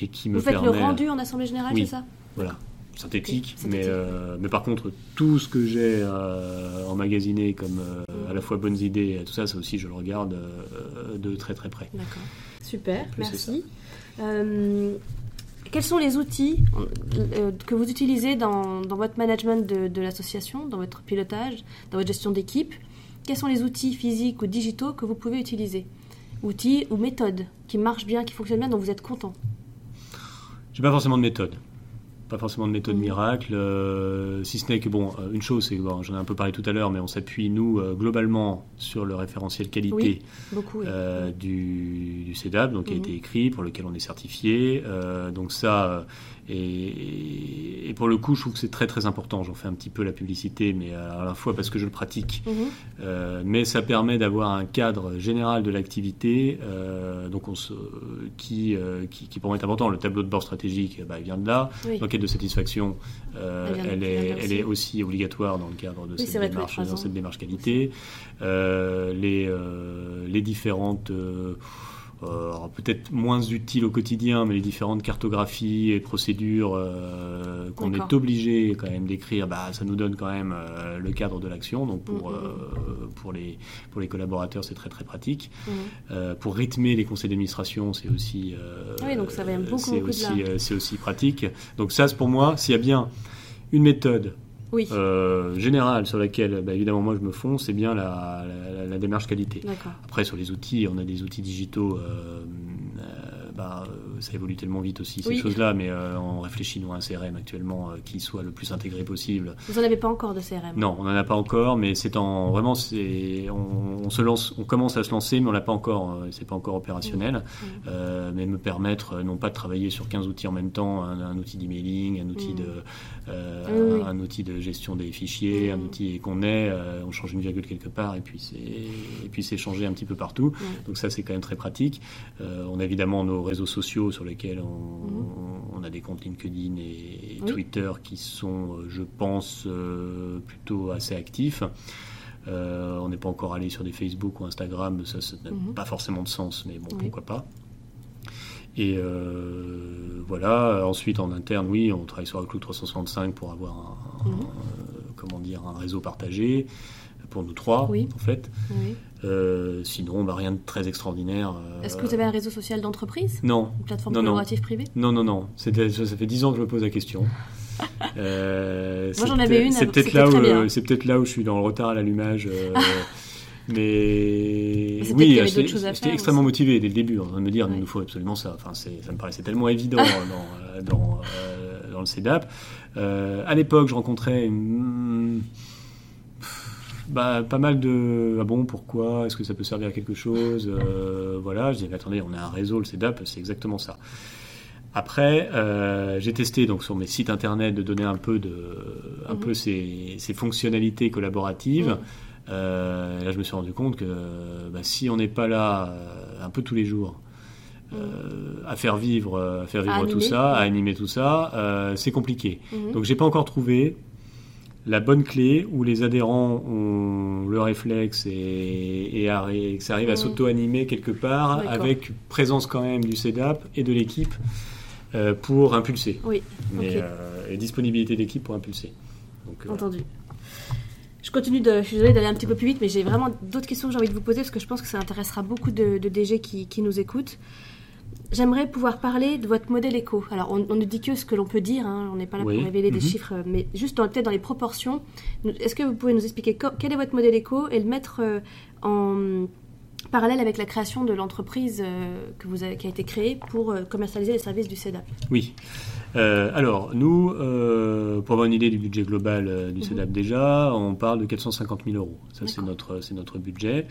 et qui me Vous faites le rendu en assemblée générale, c'est ça? Voilà, synthétique. Mais, euh, mais par contre tout ce que j'ai euh, emmagasiné comme euh, à la fois bonnes idées et tout ça, ça aussi je le regarde euh, de très très près. D'accord. Super, plus, merci. Quels sont les outils que vous utilisez dans, dans votre management de, de l'association, dans votre pilotage, dans votre gestion d'équipe? Quels sont les outils physiques ou digitaux que vous pouvez utiliser? Outils ou méthodes qui marchent bien, qui fonctionnent bien, dont vous êtes content? J'ai pas forcément de méthode. Pas forcément de méthode Mhm. miracle, euh, si ce n'est que, bon, euh, une chose, c'est que bon, j'en ai un peu parlé tout à l'heure, mais on s'appuie, nous, euh, globalement, sur le référentiel qualité Oui, Beaucoup, oui. euh, du, du CEDAP, donc qui a Mhm. été écrit, pour lequel on est certifié. Donc ça, et, et pour le coup, je trouve que c'est très très important. J'en fais un petit peu la publicité, mais à la fois parce que je le pratique, Mhm. euh, mais ça permet d'avoir un cadre général de l'activité, euh, donc on se, qui, euh, qui, qui pour moi est important. Le tableau de bord stratégique, bah, il vient de là. Oui. L'enquête de satisfaction, Elle est, elle aussi. est aussi obligatoire dans le cadre de Oui, cette, démarche, dans ans. cette démarche qualité. Les, les différentes, peut-être moins utiles au quotidien, mais les différentes cartographies et procédures euh, qu'on est obligé quand même d'écrire, bah, ça nous donne quand même euh, le cadre de l'action. Donc pour, Mhm. euh, pour, les, pour les collaborateurs, c'est très très pratique. Mhm. Euh, pour rythmer les conseils d'administration, c'est aussi, euh, oui, donc ça vient beaucoup, c'est beaucoup de aussi, euh, aussi pratique. Donc ça, pour moi, s'il y a bien une méthode Oui, euh, générale sur laquelle, bah, évidemment, moi je me fonce, c'est bien la, la- la démarche qualité. Après, sur les outils, on a des outils digitaux. euh, euh, bah, euh, ça évolue tellement vite aussi ces Oui. choses-là, mais euh, on réfléchit nous à un CRM actuellement euh, qui soit le plus intégré possible. Vous n'en avez pas encore de CRM Non, on n'en a pas encore, mais c'est en vraiment c'est on, on se lance, on commence à se lancer, mais on l'a pas encore, euh, c'est pas encore opérationnel. Euh, mais me permettre non pas de travailler sur 15 outils en même temps, un, un outil d'emailing, un outil Mm. de un, un outil de gestion des fichiers, un Mm. outil qu'on est, on change une virgule quelque part et puis c'est et puis c'est changé un petit peu partout. Mm. Donc ça c'est quand même très pratique. On a évidemment nos réseaux sociaux sur lesquels on, on a des comptes LinkedIn et, et Oui. Twitter qui sont, euh, je pense, euh, plutôt assez actifs. Euh, on n'est pas encore allé sur des Facebook ou Instagram, ça ça n'a Mhm. pas forcément de sens, mais bon, Oui. pourquoi pas. Et euh, voilà, ensuite en interne, oui, on travaille sur Outlook 365 pour avoir un, Mhm. un, comment dire, un réseau partagé pour nous trois, Oui. en fait. Oui. Euh, sinon, bah, rien de très extraordinaire. euh, Est-ce que vous avez un réseau social d'entreprise? Non, Une plateforme Non, non. collaborative privée? Non, non, non. Ça, ça fait dix ans que je me pose la question. [LAUGHS] Euh, Moi, j'en avais une, C'est peut-être là, c'est peut-être là où je suis dans le retard à l'allumage. euh, [LAUGHS] mais oui, j'étais extrêmement motivé dès le début, en train de me dire, Ouais. il nous faut absolument ça. Enfin, ça me paraissait tellement évident [LAUGHS] dans, dans, dans le CEDAP. À l'époque, je rencontrais une- bah, pas mal de ah bon pourquoi? Est-ce que ça peut servir à quelque chose? Euh, voilà. Je disais mais attendez on a un réseau le CEDAP c'est exactement ça. Après euh, j'ai testé donc sur mes sites internet de donner un peu de un Mhm. peu ces, ces fonctionnalités collaboratives. Mhm. Euh, là je me suis rendu compte que bah, si on n'est pas là un peu tous les jours euh, à faire vivre à faire vivre tout animer, ça à animer tout ça euh, c'est compliqué. Mhm. donc j'ai pas encore trouvé la bonne clé où les adhérents ont le réflexe et, et, que ça arrive à Mhm. s'auto-animer quelque part avec présence quand même du CEDAP et de l'équipe euh, pour impulser. Oui, Mais, euh, et disponibilité d'équipe pour impulser. Donc, euh, entendu. Je continue de. Je suis désolée d'aller un petit peu plus vite, mais j'ai vraiment d'autres questions que j'ai envie de vous poser parce que je pense que ça intéressera beaucoup de, de DG qui, qui nous écoutent. J'aimerais pouvoir parler de votre modèle éco. Alors, on, on ne dit que ce que l'on peut dire, hein, on n'est pas là Oui. pour révéler des Mhm. chiffres, mais juste dans- peut-être dans les proportions. Est-ce que vous pouvez nous expliquer quel est votre modèle éco et le mettre euh, en parallèle avec la création de l'entreprise euh, que vous avez, qui a été créée pour euh, commercialiser les services du CEDAP Oui. Euh, alors, nous, euh, pour avoir une idée du budget global euh, du Mhm. CEDAP déjà, on parle de 450 000 euros. Ça, c'est notre, c'est notre budget.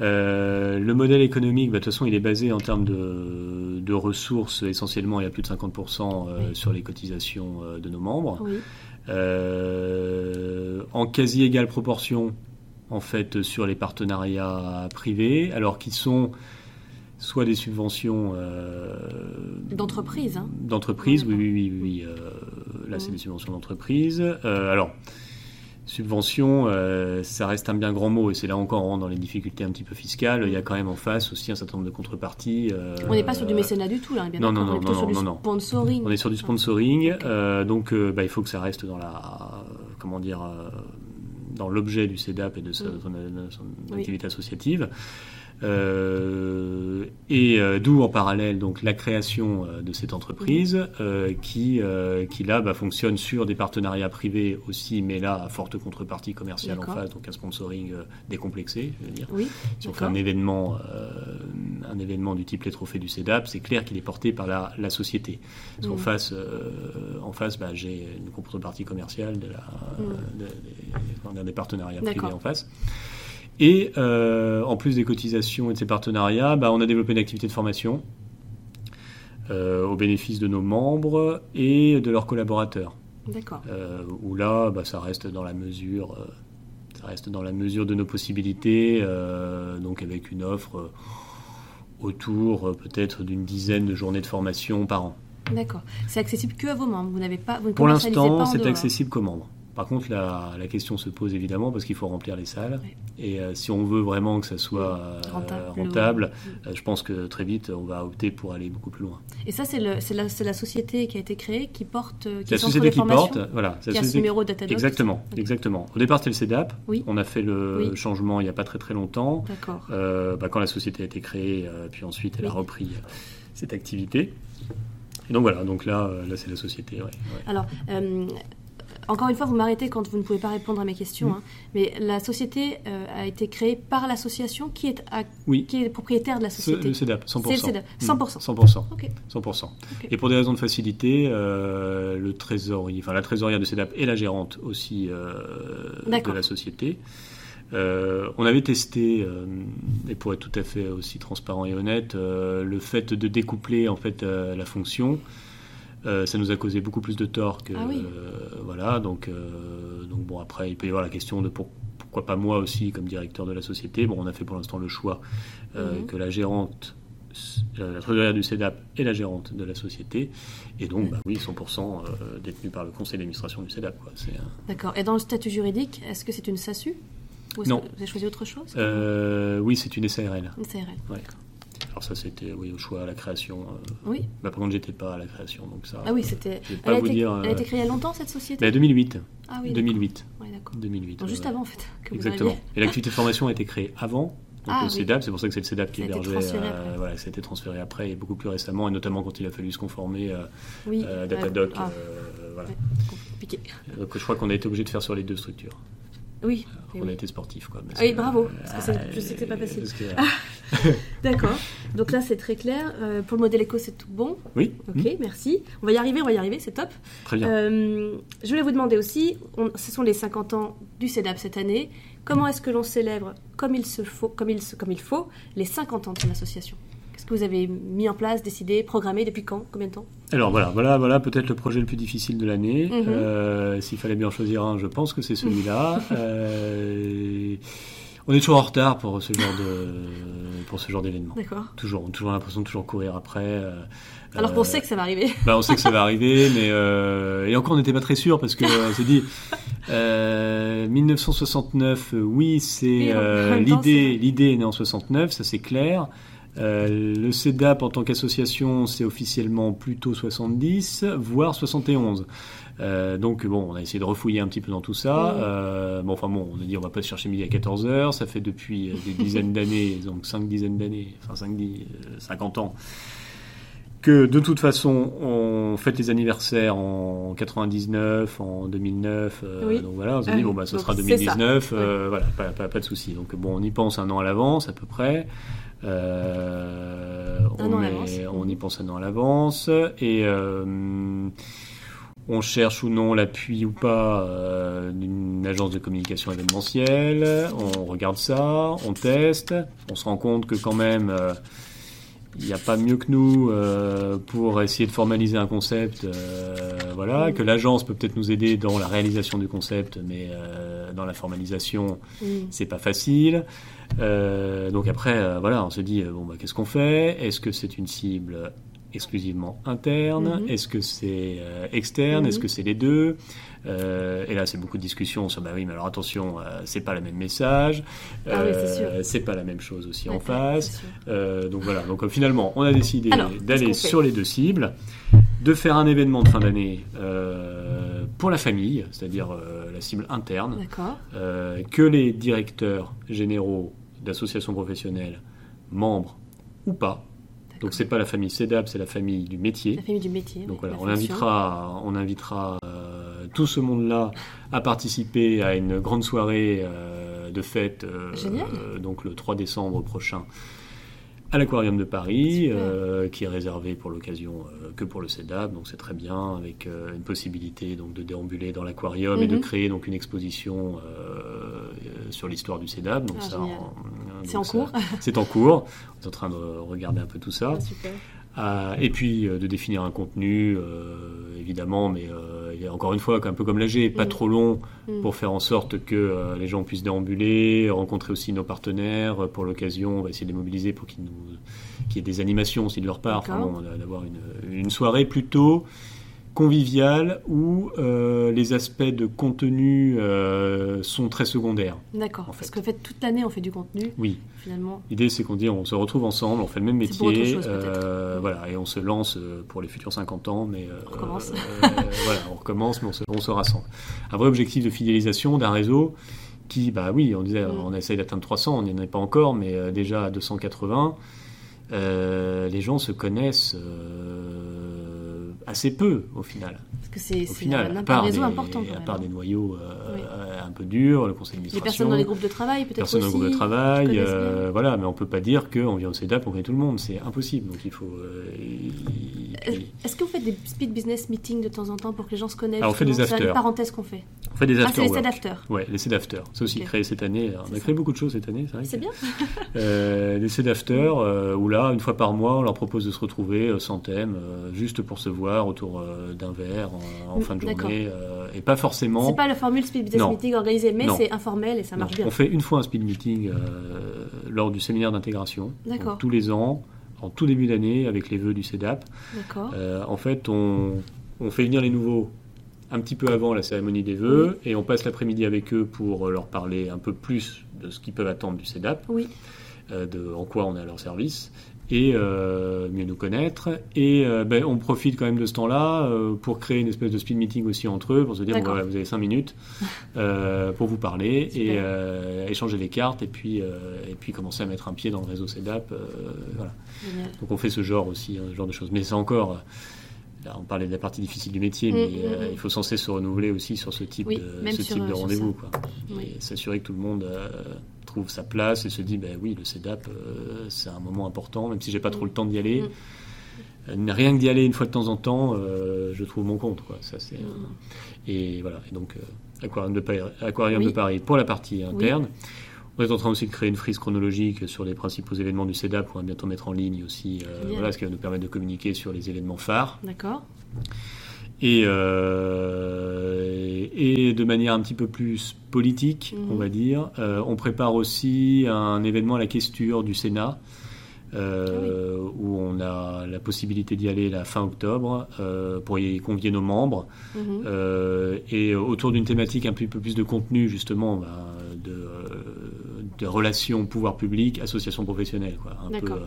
Euh, le modèle économique, bah, de toute façon, il est basé en termes de, de ressources, essentiellement, il y a plus de 50% euh, Oui. sur les cotisations euh, de nos membres. Oui. Euh, en quasi égale proportion, en fait, sur les partenariats privés, alors qu'ils sont soit des subventions euh, D'entreprise, hein. oui, oui, oui, oui, là c'est des subventions d'entreprise. Euh, alors, subvention, euh, ça reste un bien grand mot, et c'est là encore on rentre dans les difficultés un petit peu fiscales. Il y a quand même en face aussi un certain nombre de contreparties. euh, On n'est pas sur du mécénat du tout, là, est bien non, d'accord, non, on est non, sur du non, non. sponsoring. on est sur du sponsoring, Ok. euh, donc euh, bah, il faut que ça reste dans la, comment dire, euh, dans l'objet du CEDAP et de Mm. son, de son Oui. activité associative. Euh, et euh, d'où en parallèle donc la création euh, de cette entreprise qui, qui là bah, fonctionne sur des partenariats privés aussi, mais là à forte contrepartie commerciale en face, donc un sponsoring décomplexé, je veux dire. Oui, Si on fait un événement, un événement du type les trophées du CEDAP, c'est clair qu'il est porté par la, la société. Parce qu'en Mm. face, euh, en face bah, j'ai une contrepartie commerciale de la, Mm. de- des- partenariats privés en face. Et euh, en plus des cotisations et de ces partenariats, bah, on a développé une activité de formation euh, au bénéfice de nos membres et de leurs collaborateurs. D'accord. Euh, où là, bah, ça reste dans la mesure, ça reste dans la mesure de nos possibilités, donc avec une offre autour peut-être d'une dizaine de journées de formation par an. D'accord. C'est accessible que à vos membres. Vous n'avez pas, vous ne Pour l'instant, c'est accessible qu'aux membres. Par contre, la, la question se pose évidemment parce qu'il faut remplir les salles. Et euh, si on veut vraiment que ça soit euh, Rentable. rentable, euh, je pense que très vite, on va opter pour aller beaucoup plus loin. Et ça, c'est la, société qui a été créée qui porte, qui la société qui porte, voilà. qui a ce qui- numéro Datadog. Exactement, exactement. Au départ, c'était le CEDAP. Oui. On a fait le changement il n'y a pas très très longtemps. D'accord. Bah, quand la société a été créée, puis ensuite elle a repris cette activité. Et donc voilà, donc là, là c'est la société. ouais, ouais. Alors, euh, encore une fois, vous m'arrêtez quand vous ne pouvez pas répondre à mes questions, Mm. hein, mais la société euh, a été créée par l'association qui est, à- Oui. qui est propriétaire de la société. Le CEDAP, 100%. C'est le CEDAP, Mm, 100%. 100%. Ok. 100%. Ok. Et pour des raisons de facilité, euh, le trésorier, enfin la trésorière de CEDAP et la gérante aussi euh, de la société. Euh, on avait testé, euh, et pour être tout à fait aussi transparent et honnête, euh, le fait de découpler en fait la fonction. Euh, ça nous a causé beaucoup plus de tort que Ah oui. euh, voilà donc euh, donc bon après il peut y avoir la question de pour- pourquoi pas moi aussi comme directeur de la société bon on a fait pour l'instant le choix Mhm. que la gérante la trésorière du CEDAP est la gérante de la société et donc bah oui 100% euh, détenu par le conseil d'administration du CEDAP D'accord. Et dans le statut juridique, est-ce que c'est une SASU? Ou Non. que vous avez choisi autre chose? Euh, oui c'est une SARL Une CRL. ouais. Alors ça c'était oui au choix à la création euh, Oui. bah, par contre j'étais pas à la création donc ça Ah oui, c'était. Elle, pas a vous été... dire elle a euh, été créée il y a longtemps cette société? Bah, 2008 Ah oui. 2008 d'accord. Ouais, d'accord. 2008 Donc, juste avant en fait. Que Exactement. [LAUGHS] Et l'activité formation a été créée avant. Donc Ah, le oui. CEDAP, c'est pour ça que c'est le CEDAP qui hébergeait. euh, voilà, ça a été transféré après et beaucoup plus récemment, et notamment quand il a fallu se conformer euh, Oui. à. Datadoc. Ah, euh, voilà. ouais, compliqué. Donc je crois qu'on a été obligé de faire sur les deux structures. Oui. On oui. a été sportif, quoi. Ah oui, bravo, euh, parce que je sais que c'est pas facile. que, euh, [LAUGHS] D'accord. Donc là, c'est très clair. Euh, pour le modèle éco, c'est tout bon. oui, Ok, hmm, merci. On va y arriver, on va y arriver, c'est top. très bien. Euh, je voulais vous demander aussi, on- ce sont les 50 ans du CEDAP cette année. Comment est-ce que l'on célèbre comme il, se faut, comme, il, se- comme il faut les 50 ans de l'association Qu'est-ce que vous avez mis en place, décidé, programmé Depuis quand Combien de temps Alors voilà, voilà, voilà peut-être le projet le plus difficile de l'année. Mhm. Euh, S'il fallait bien en choisir un, je pense que c'est celui-là. [LAUGHS] Euh, on est toujours en retard pour ce genre de pour ce genre d'événement. D'accord. Toujours, on a toujours l'impression de toujours courir après. euh, Alors qu'on sait que ça va arriver. bah, on sait que ça va [LAUGHS] arriver, mais euh, et encore on n'était pas très sûr parce que on s'est dit euh, 1969, euh, oui, c'est l'idée. L'idée est née en 69, ça c'est clair. Euh, le CEDAP en tant qu'association, c'est officiellement plutôt 70, voire 71. Euh, donc bon, on a essayé de refouiller un petit peu dans tout ça. Euh, bon, enfin bon, on a dit on va pas se chercher midi à 14 heures. Ça fait depuis des dizaines d'années, [LAUGHS] donc cinq dizaines d'années, enfin 5, 50 ans, que de toute façon, on fête les anniversaires en 99, en 2009. euh, Oui. Donc voilà, on s'est Ah dit oui. bon bah ce sera c'est 2019. euh, voilà, pas, pas, pas de souci. Donc bon, on y pense un an à l'avance à peu près. Euh, on, an l'avance. on y pense un an à l'avance et euh, on cherche ou non l'appui ou pas euh, d'une agence de communication événementielle. On regarde ça, on teste, on se rend compte que quand même euh, il n'y a pas mieux que nous euh, pour essayer de formaliser un concept. euh, voilà, que l'agence peut peut-être nous aider dans la réalisation du concept, mais euh, dans la formalisation, Mm. c'est pas facile. Donc après, voilà, on se dit bon bah qu'est-ce qu'on fait? Est-ce que c'est une cible exclusivement interne? Mhm. Est-ce que c'est externe? Mhm. Est-ce que c'est les deux? Euh, Et là, c'est beaucoup de discussions sur bah oui, mais alors attention, euh, c'est pas le même message, Ah oui, c'est c'est pas la même chose aussi en face. Euh, donc voilà, donc euh, finalement, on a décidé d'aller sur les deux cibles, de faire un événement de fin d'année euh, pour la famille, c'est-à-dire euh, la cible interne, euh, que les directeurs généraux d'associations professionnelles, membres ou pas, donc c'est pas la famille CEDAP, c'est la famille du métier. La famille du métier. Donc voilà, on fonction. invitera, on invitera euh, tout ce monde-là à participer à une grande soirée euh, de fête, Génial. euh, donc le 3 décembre prochain, à l'Aquarium de Paris, euh, qui est réservé pour l'occasion euh, que pour le CEDAP, donc c'est très bien, avec euh, une possibilité donc de déambuler dans l'aquarium et de Mhm. créer donc une exposition sur l'histoire du CEDAP. Donc Ah, ça, en- C'est en cours. [LAUGHS] C'est en cours. On est en train de regarder un peu tout ça. Ah, et puis de définir un contenu, évidemment, mais encore une fois, un peu comme l'AG, pas Mm. trop long Mm. pour faire en sorte que euh, les gens puissent déambuler, rencontrer aussi nos partenaires. Euh, Pour l'occasion, on va essayer de les mobiliser pour qu'ils nous, qu'il y ait des animations aussi de leur part, enfin, d'avoir une, une soirée plutôt conviviale où euh, les aspects de contenu euh, sont très secondaires. D'accord. en Parce fait. que en fait, toute l'année, on fait du contenu, Oui, finalement. L'idée, c'est qu'on dit on se retrouve ensemble, on fait le même pour métier, autre chose, peut-être. euh, voilà, et on se lance pour les futurs 50 ans, mais On recommence. voilà, on recommence, mais on se, on se rassemble. Un vrai objectif de fidélisation d'un réseau qui, bah oui, on disait, Mm. on essaye d'atteindre 300, on n'y en est pas encore, mais déjà à 280, euh, les gens se connaissent assez peu au final. Parce que c'est un, part, réseau des, important. quand à part des noyaux euh, Oui. un peu durs, le conseil Les d'administration. personnes dans les groupes de travail, peut-être personnes dans le aussi. groupe de travail, euh, voilà, mais on peut pas dire qu'on vient au CEDAP, on connaît tout le monde, c'est impossible. Donc il faut. euh, Est-ce que vous faites des speed business meetings de temps en temps pour que les gens se connaissent Ah, on fait des justement C'est afters. une parenthèse qu'on fait. on fait des Ah, c'est after les after. Ouais, les CEDAFter. C'est aussi créé cette année. On C'est a ça. créé beaucoup de choses cette année, c'est vrai. C'est bien. [LAUGHS] Euh, des CEDAFter, euh, où là, une fois par mois, on leur propose de se retrouver euh, sans thème, euh, juste pour se voir autour euh, d'un verre en, en Mm, fin de journée, euh, et pas forcément. C'est pas la formule speed business Non. meeting organisé, mais c'est informel et ça marche Non, bien. On fait une fois un speed meeting euh, lors du séminaire d'intégration. D'accord. Tous les ans, en tout début d'année, avec les vœux du CEDAP. Euh, en fait, on, on fait venir les nouveaux un petit peu avant la cérémonie des vœux et on passe l'après-midi avec eux pour leur parler un peu plus de ce qu'ils peuvent attendre du CEDAP, Oui. euh, de en quoi on est à leur service et euh, mieux nous connaître. Et euh, ben, on profite quand même de ce temps-là euh, pour créer une espèce de speed meeting aussi entre eux, pour se dire bon, D'accord. voilà, vous avez cinq minutes [LAUGHS] euh, pour vous parler et euh, échanger les cartes et puis, euh, et puis commencer à mettre un pied dans le réseau CEDAP. euh, voilà. Génial. Donc on fait ce genre aussi, hein, ce genre de choses. Mais c'est encore, euh, là on parlait de la partie difficile du métier, Mm, mais mm, euh, mm. il faut sans cesse se renouveler aussi sur ce type Oui, de, même ce sur, type euh, de rendez-vous. Oui. Et s'assurer que tout le monde euh, trouve sa place et se dit, ben oui, le CEDAP, euh, c'est un moment important, même si j'ai pas trop le temps d'y aller. Rien que d'y aller une fois de temps en temps, je trouve mon compte. Quoi. Ça, c'est, et voilà. Et donc, Aquarium, de Paris, Aquarium Oui. de Paris pour la partie interne. On est en train aussi de créer une frise chronologique sur les principaux événements du CEDAP qu'on va bientôt mettre en ligne aussi. euh, voilà, ce qui va nous permettre de communiquer sur les événements phares. D'accord. Et, euh, et de manière un petit peu plus politique, Mhm. on va dire, euh, on prépare aussi un événement à la questure du Sénat. euh, Ah où on a la possibilité d'y aller la fin octobre pour y convier nos membres Mhm. et autour d'une thématique un petit peu plus de contenu justement ben, de, euh, de relations pouvoir public associations professionnelles quoi. Un peu, D'accord. euh,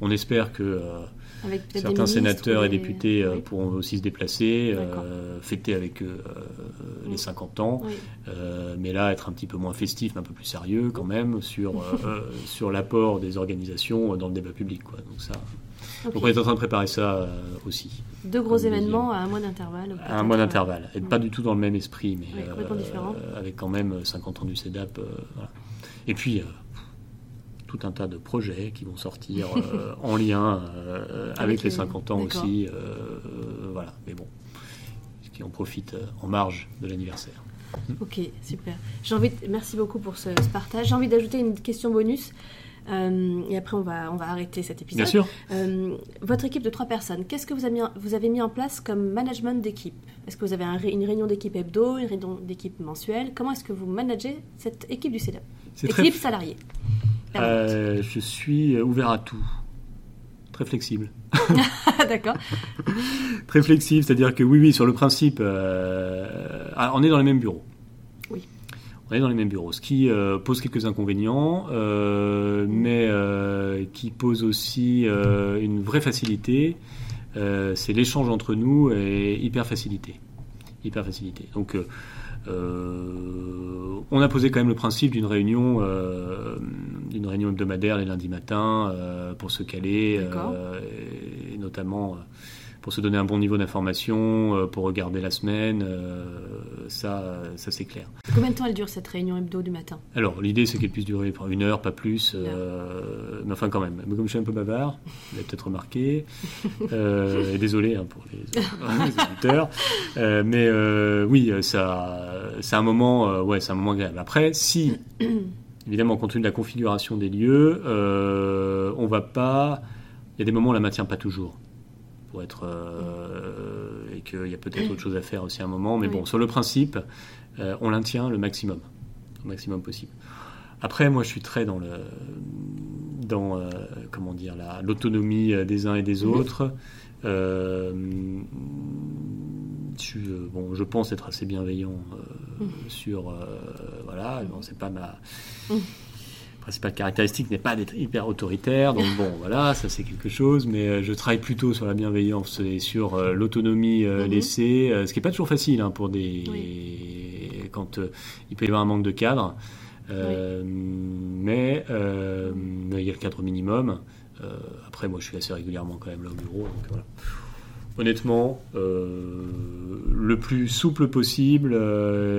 on espère que euh, Avec des certains sénateurs et des- députés euh, Oui. pourront aussi se déplacer euh, fêter avec eux euh, les Mm. 50 ans Oui. euh, mais là être un petit peu moins festif mais un peu plus sérieux quand même sur [LAUGHS] sur l'apport des organisations dans le débat public quoi donc ça donc on est en train de préparer ça aussi Deux gros événements à un mois d'intervalle. à un mois d'intervalle et pas du tout dans le même esprit mais avec quand même 50 ans du CEDAP voilà. Et puis euh, tout un tas de projets qui vont sortir euh, [LAUGHS] en lien euh, avec, Avec les les- 50 ans aussi. voilà, mais bon, qui en profitent euh, en marge de l'anniversaire. Ok, super. J'ai envie de- Merci beaucoup pour ce, ce partage. J'ai envie d'ajouter une question bonus. Euh, et après, on va, on va arrêter cet épisode. Bien sûr. Euh, votre équipe de trois personnes, qu'est-ce que vous avez, mis en, vous avez mis en place comme management d'équipe? Est-ce que vous avez un une réunion d'équipe hebdo, une réunion d'équipe mensuelle? Comment est-ce que vous managez cette équipe du CEDAP C'est Équipe très. salariée. Euh, je suis ouvert à tout. Très flexible. [LAUGHS] [LAUGHS] D'accord. Très flexible, c'est-à-dire que oui, oui, sur le principe, ah, on est dans les mêmes bureaux. On est dans les mêmes bureaux, ce qui euh, pose quelques inconvénients, euh, mais euh, qui pose aussi une vraie facilité. C'est l'échange entre nous est hyper facilité. Hyper facilité. Donc, on a posé quand même le principe d'une réunion, d'une réunion hebdomadaire les lundis matins pour se caler, et notamment pour se donner un bon niveau d'information, euh, pour regarder la semaine. euh, ça, ça c'est clair. Combien de temps elle dure cette réunion hebdo du matin? Alors, l'idée, c'est qu'elle puisse durer une heure, pas plus. euh, mais enfin, quand même. Mais comme je suis un peu bavard, vous l'avez peut-être remarqué. [LAUGHS] euh, et désolé hein, pour les, les [LAUGHS] auditeurs. Euh, mais oui, ça, c'est un moment, ouais, c'est un moment agréable. Après, si, [COUGHS] évidemment, compte tenu de la configuration des lieux, on va pas. Il y a des moments où on la maintient pas toujours. Pour être. euh, et qu'il y a peut-être [CLEARS THROAT] autre chose à faire aussi à un moment. Mais Oui. bon, sur le principe, euh, on l'intient le maximum. Au maximum possible. Après, moi, je suis très dans le. Dans, euh, comment dire, la- l'autonomie des uns et des autres. Bon, je pense être assez bienveillant Mhm. sur. voilà, bon, c'est pas ma Mhm. Principale caractéristique n'est pas d'être hyper autoritaire, donc bon, voilà, ça c'est quelque chose, mais euh, je travaille plutôt sur la bienveillance et sur euh, l'autonomie euh, Mhm. laissée, euh, ce qui n'est pas toujours facile hein, pour des Oui. quand il peut y avoir un manque de cadre, mais il y a le cadre minimum. Après, moi, je suis assez régulièrement quand même là au bureau, donc voilà. honnêtement, le plus souple possible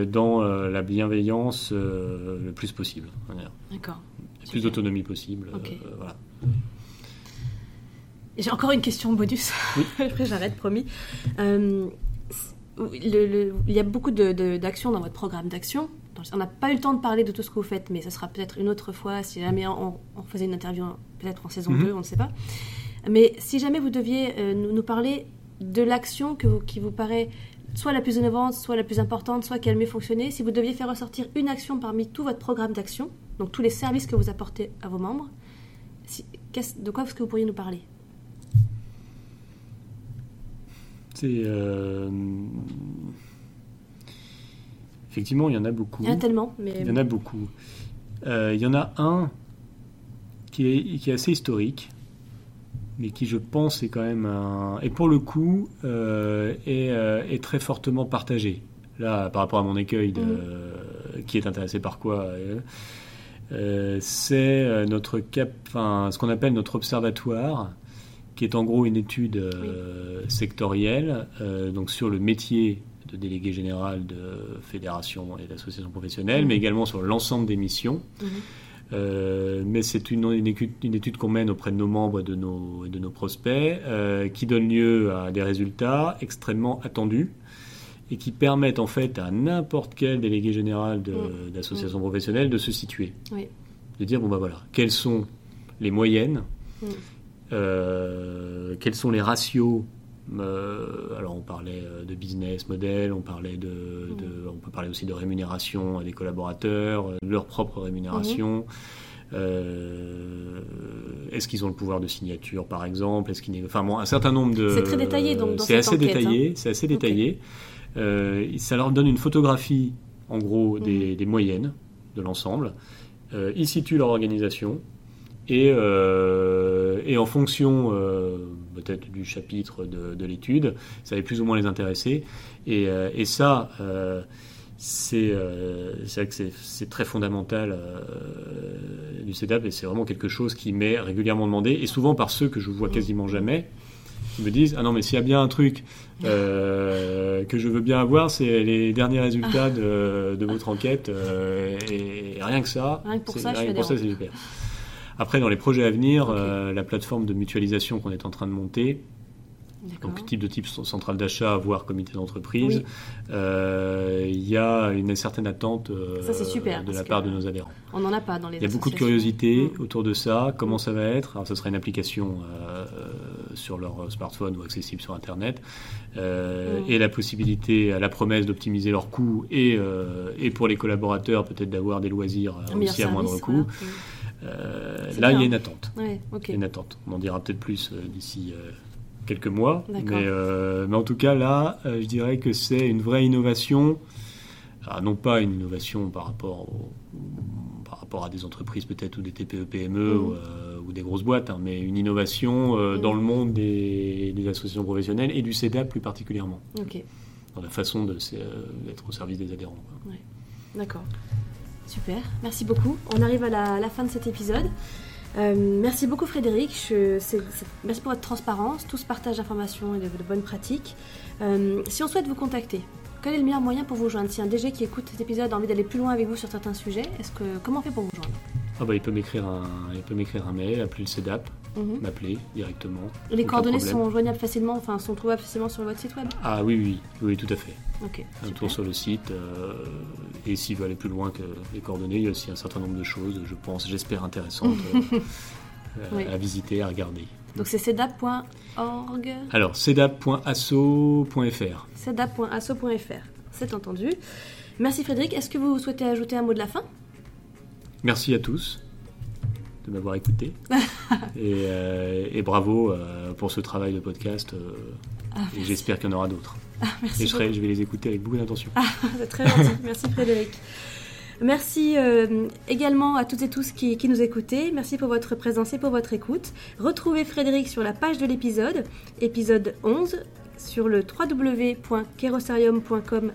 dans la bienveillance le plus possible. D'accord. Plus d'autonomie possible. voilà. J'ai encore une question bonus. [LAUGHS] Après, j'arrête, promis. Euh, il y a beaucoup d'actions dans votre programme d'action. On n'a pas eu le temps de parler de tout ce que vous faites, mais ce sera peut-être une autre fois, si jamais on, faisait une interview, peut-être en saison 2, mhm. on ne sait pas. Mais si jamais vous deviez euh, nous, parler de l'action qui vous paraît soit la plus innovante, soit la plus importante, soit qui a le mieux fonctionné, si vous deviez faire ressortir une action parmi tout votre programme d'action, donc tous les services que vous apportez à vos membres, de quoi est-ce que vous pourriez nous parler? Euh, effectivement, il y en a beaucoup. Il y en a tellement. Mais... Il y en a beaucoup. Euh, il y en a un qui est, qui est, assez historique, mais qui, je pense, est quand même un... Et pour le coup, euh, est, est, très fortement partagé. Là, par rapport à mon écueil, de, mhm. qui est intéressé par quoi C'est notre cap, enfin, ce qu'on appelle notre observatoire qui est en gros une étude euh, sectorielle euh, donc sur le métier de délégué général de fédération et d'association professionnelle, mhm. mais également sur l'ensemble des missions. Mhm. Euh, mais c'est une, une, étude, qu'on mène auprès de nos membres et de nos, de nos prospects, qui donne lieu à des résultats extrêmement attendus et qui permettent en fait à n'importe quel délégué général mhm. d'association professionnelle de se situer. De dire, bon ben voilà, quelles sont les moyennes euh, quels sont les ratios euh, alors on parlait euh, de business model, on parlait de, mm. on peut parler aussi de rémunération des collaborateurs, de leur propre rémunération. Mm-hmm. Est-ce qu'ils ont le pouvoir de signature, par exemple? Est-ce qu'il enfin bon, un certain nombre de. C'est très détaillé donc. C'est assez, détaillé. C'est assez détaillé. ça leur donne une photographie, en gros, des, mm. des moyennes de l'ensemble. ils situent leur organisation. Et, euh, et en fonction euh, peut-être du chapitre de, de l'étude, ça va plus ou moins les intéresser. Et, euh, et ça, euh, c'est vrai que c'est très fondamental du CEDAP et c'est vraiment quelque chose qui m'est régulièrement demandé. Et souvent par ceux que je vois quasiment jamais qui me disent ah non mais s'il y a bien un truc euh, que je veux bien avoir c'est les derniers résultats de, de votre enquête euh, et, rien que ça. Rien que pour ça, rien pour ça c'est super après, dans les projets à venir, euh, la plateforme de mutualisation qu'on est en train de monter, donc type de type centrale d'achat, voire comité d'entreprise, euh, il y a une certaine attente euh, de la part de nos adhérents. On n'en a pas dans les Il y a beaucoup de curiosité mm. autour de ça. Comment ça va être? Alors, ce sera une application sur leur smartphone ou accessible sur Internet. Mm. Et la possibilité, la promesse d'optimiser leurs coûts et, et pour les collaborateurs, peut-être d'avoir des loisirs aussi à moindre coût. Mm. Là, il y a une attente. une attente. On en dira peut-être plus euh, d'ici euh, quelques mois. Mais, mais, en tout cas, là, je dirais que c'est une vraie innovation. non pas une innovation par rapport, par rapport à des entreprises peut-être ou des TPE, PME mhm. ou, des grosses boîtes, hein, mais une innovation mhm. dans le monde des, associations professionnelles et du CEDA plus particulièrement. Dans la façon d'être au service des adhérents. D'accord. Super, merci beaucoup. On arrive à la, fin de cet épisode. Euh, merci beaucoup Frédéric, merci pour votre transparence, tout ce partage d'informations et de, bonnes pratiques. Euh, si on souhaite vous contacter, quel est le meilleur moyen pour vous joindre? Si un DG qui écoute cet épisode a envie d'aller plus loin avec vous sur certains sujets, que comment on fait pour vous joindre? Ah bah, il peut m'écrire il peut m'écrire un mail, appeler le CEDAP, mhm. m'appeler directement. Les coordonnées sont joignables facilement, enfin sont trouvables facilement sur votre site web? Ah oui, oui, oui, tout à fait. un tour sur le site. Euh, et s'il veut aller plus loin que les coordonnées, il y a aussi un certain nombre de choses, je pense, j'espère intéressantes [LAUGHS] euh, à visiter, à regarder. Donc c'est cedap.org Alors, cedap.asso.fr. cedap.asso.fr, c'est entendu. Merci Frédéric. Est-ce que vous souhaitez ajouter un mot de la fin? Merci à tous de m'avoir écouté. [LAUGHS] Euh, et, bravo euh, pour ce travail de podcast. Euh, ah, et j'espère qu'il y en aura d'autres. Ah, et je, je, vais les écouter avec beaucoup d'intention. Ah, très gentil. Merci Frédéric. Merci également à toutes et tous qui, qui, nous écoutez. Merci pour votre présence et pour votre écoute. Retrouvez Frédéric sur la page de l'épisode, épisode 11, sur le www.kerosarium.com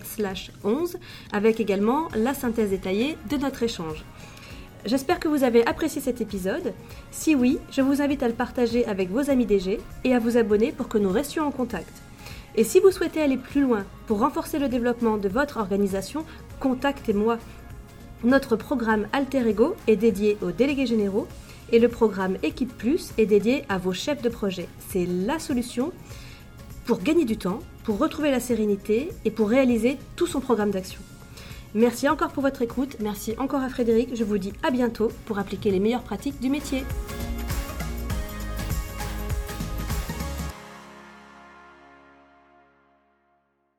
11, avec également la synthèse détaillée de notre échange. J'espère que vous avez apprécié cet épisode. Si oui, je vous invite à le partager avec vos amis DG et à vous abonner pour que nous restions en contact. Et si vous souhaitez aller plus loin pour renforcer le développement de votre organisation, contactez-moi. Notre programme Alter Ego est dédié aux délégués généraux et le programme Équipe Plus est dédié à vos chefs de projet. C'est la solution pour gagner du temps, pour retrouver la sérénité et pour réaliser tout son programme d'action. Merci encore pour votre écoute, merci encore à Frédéric, je vous dis à bientôt pour appliquer les meilleures pratiques du métier.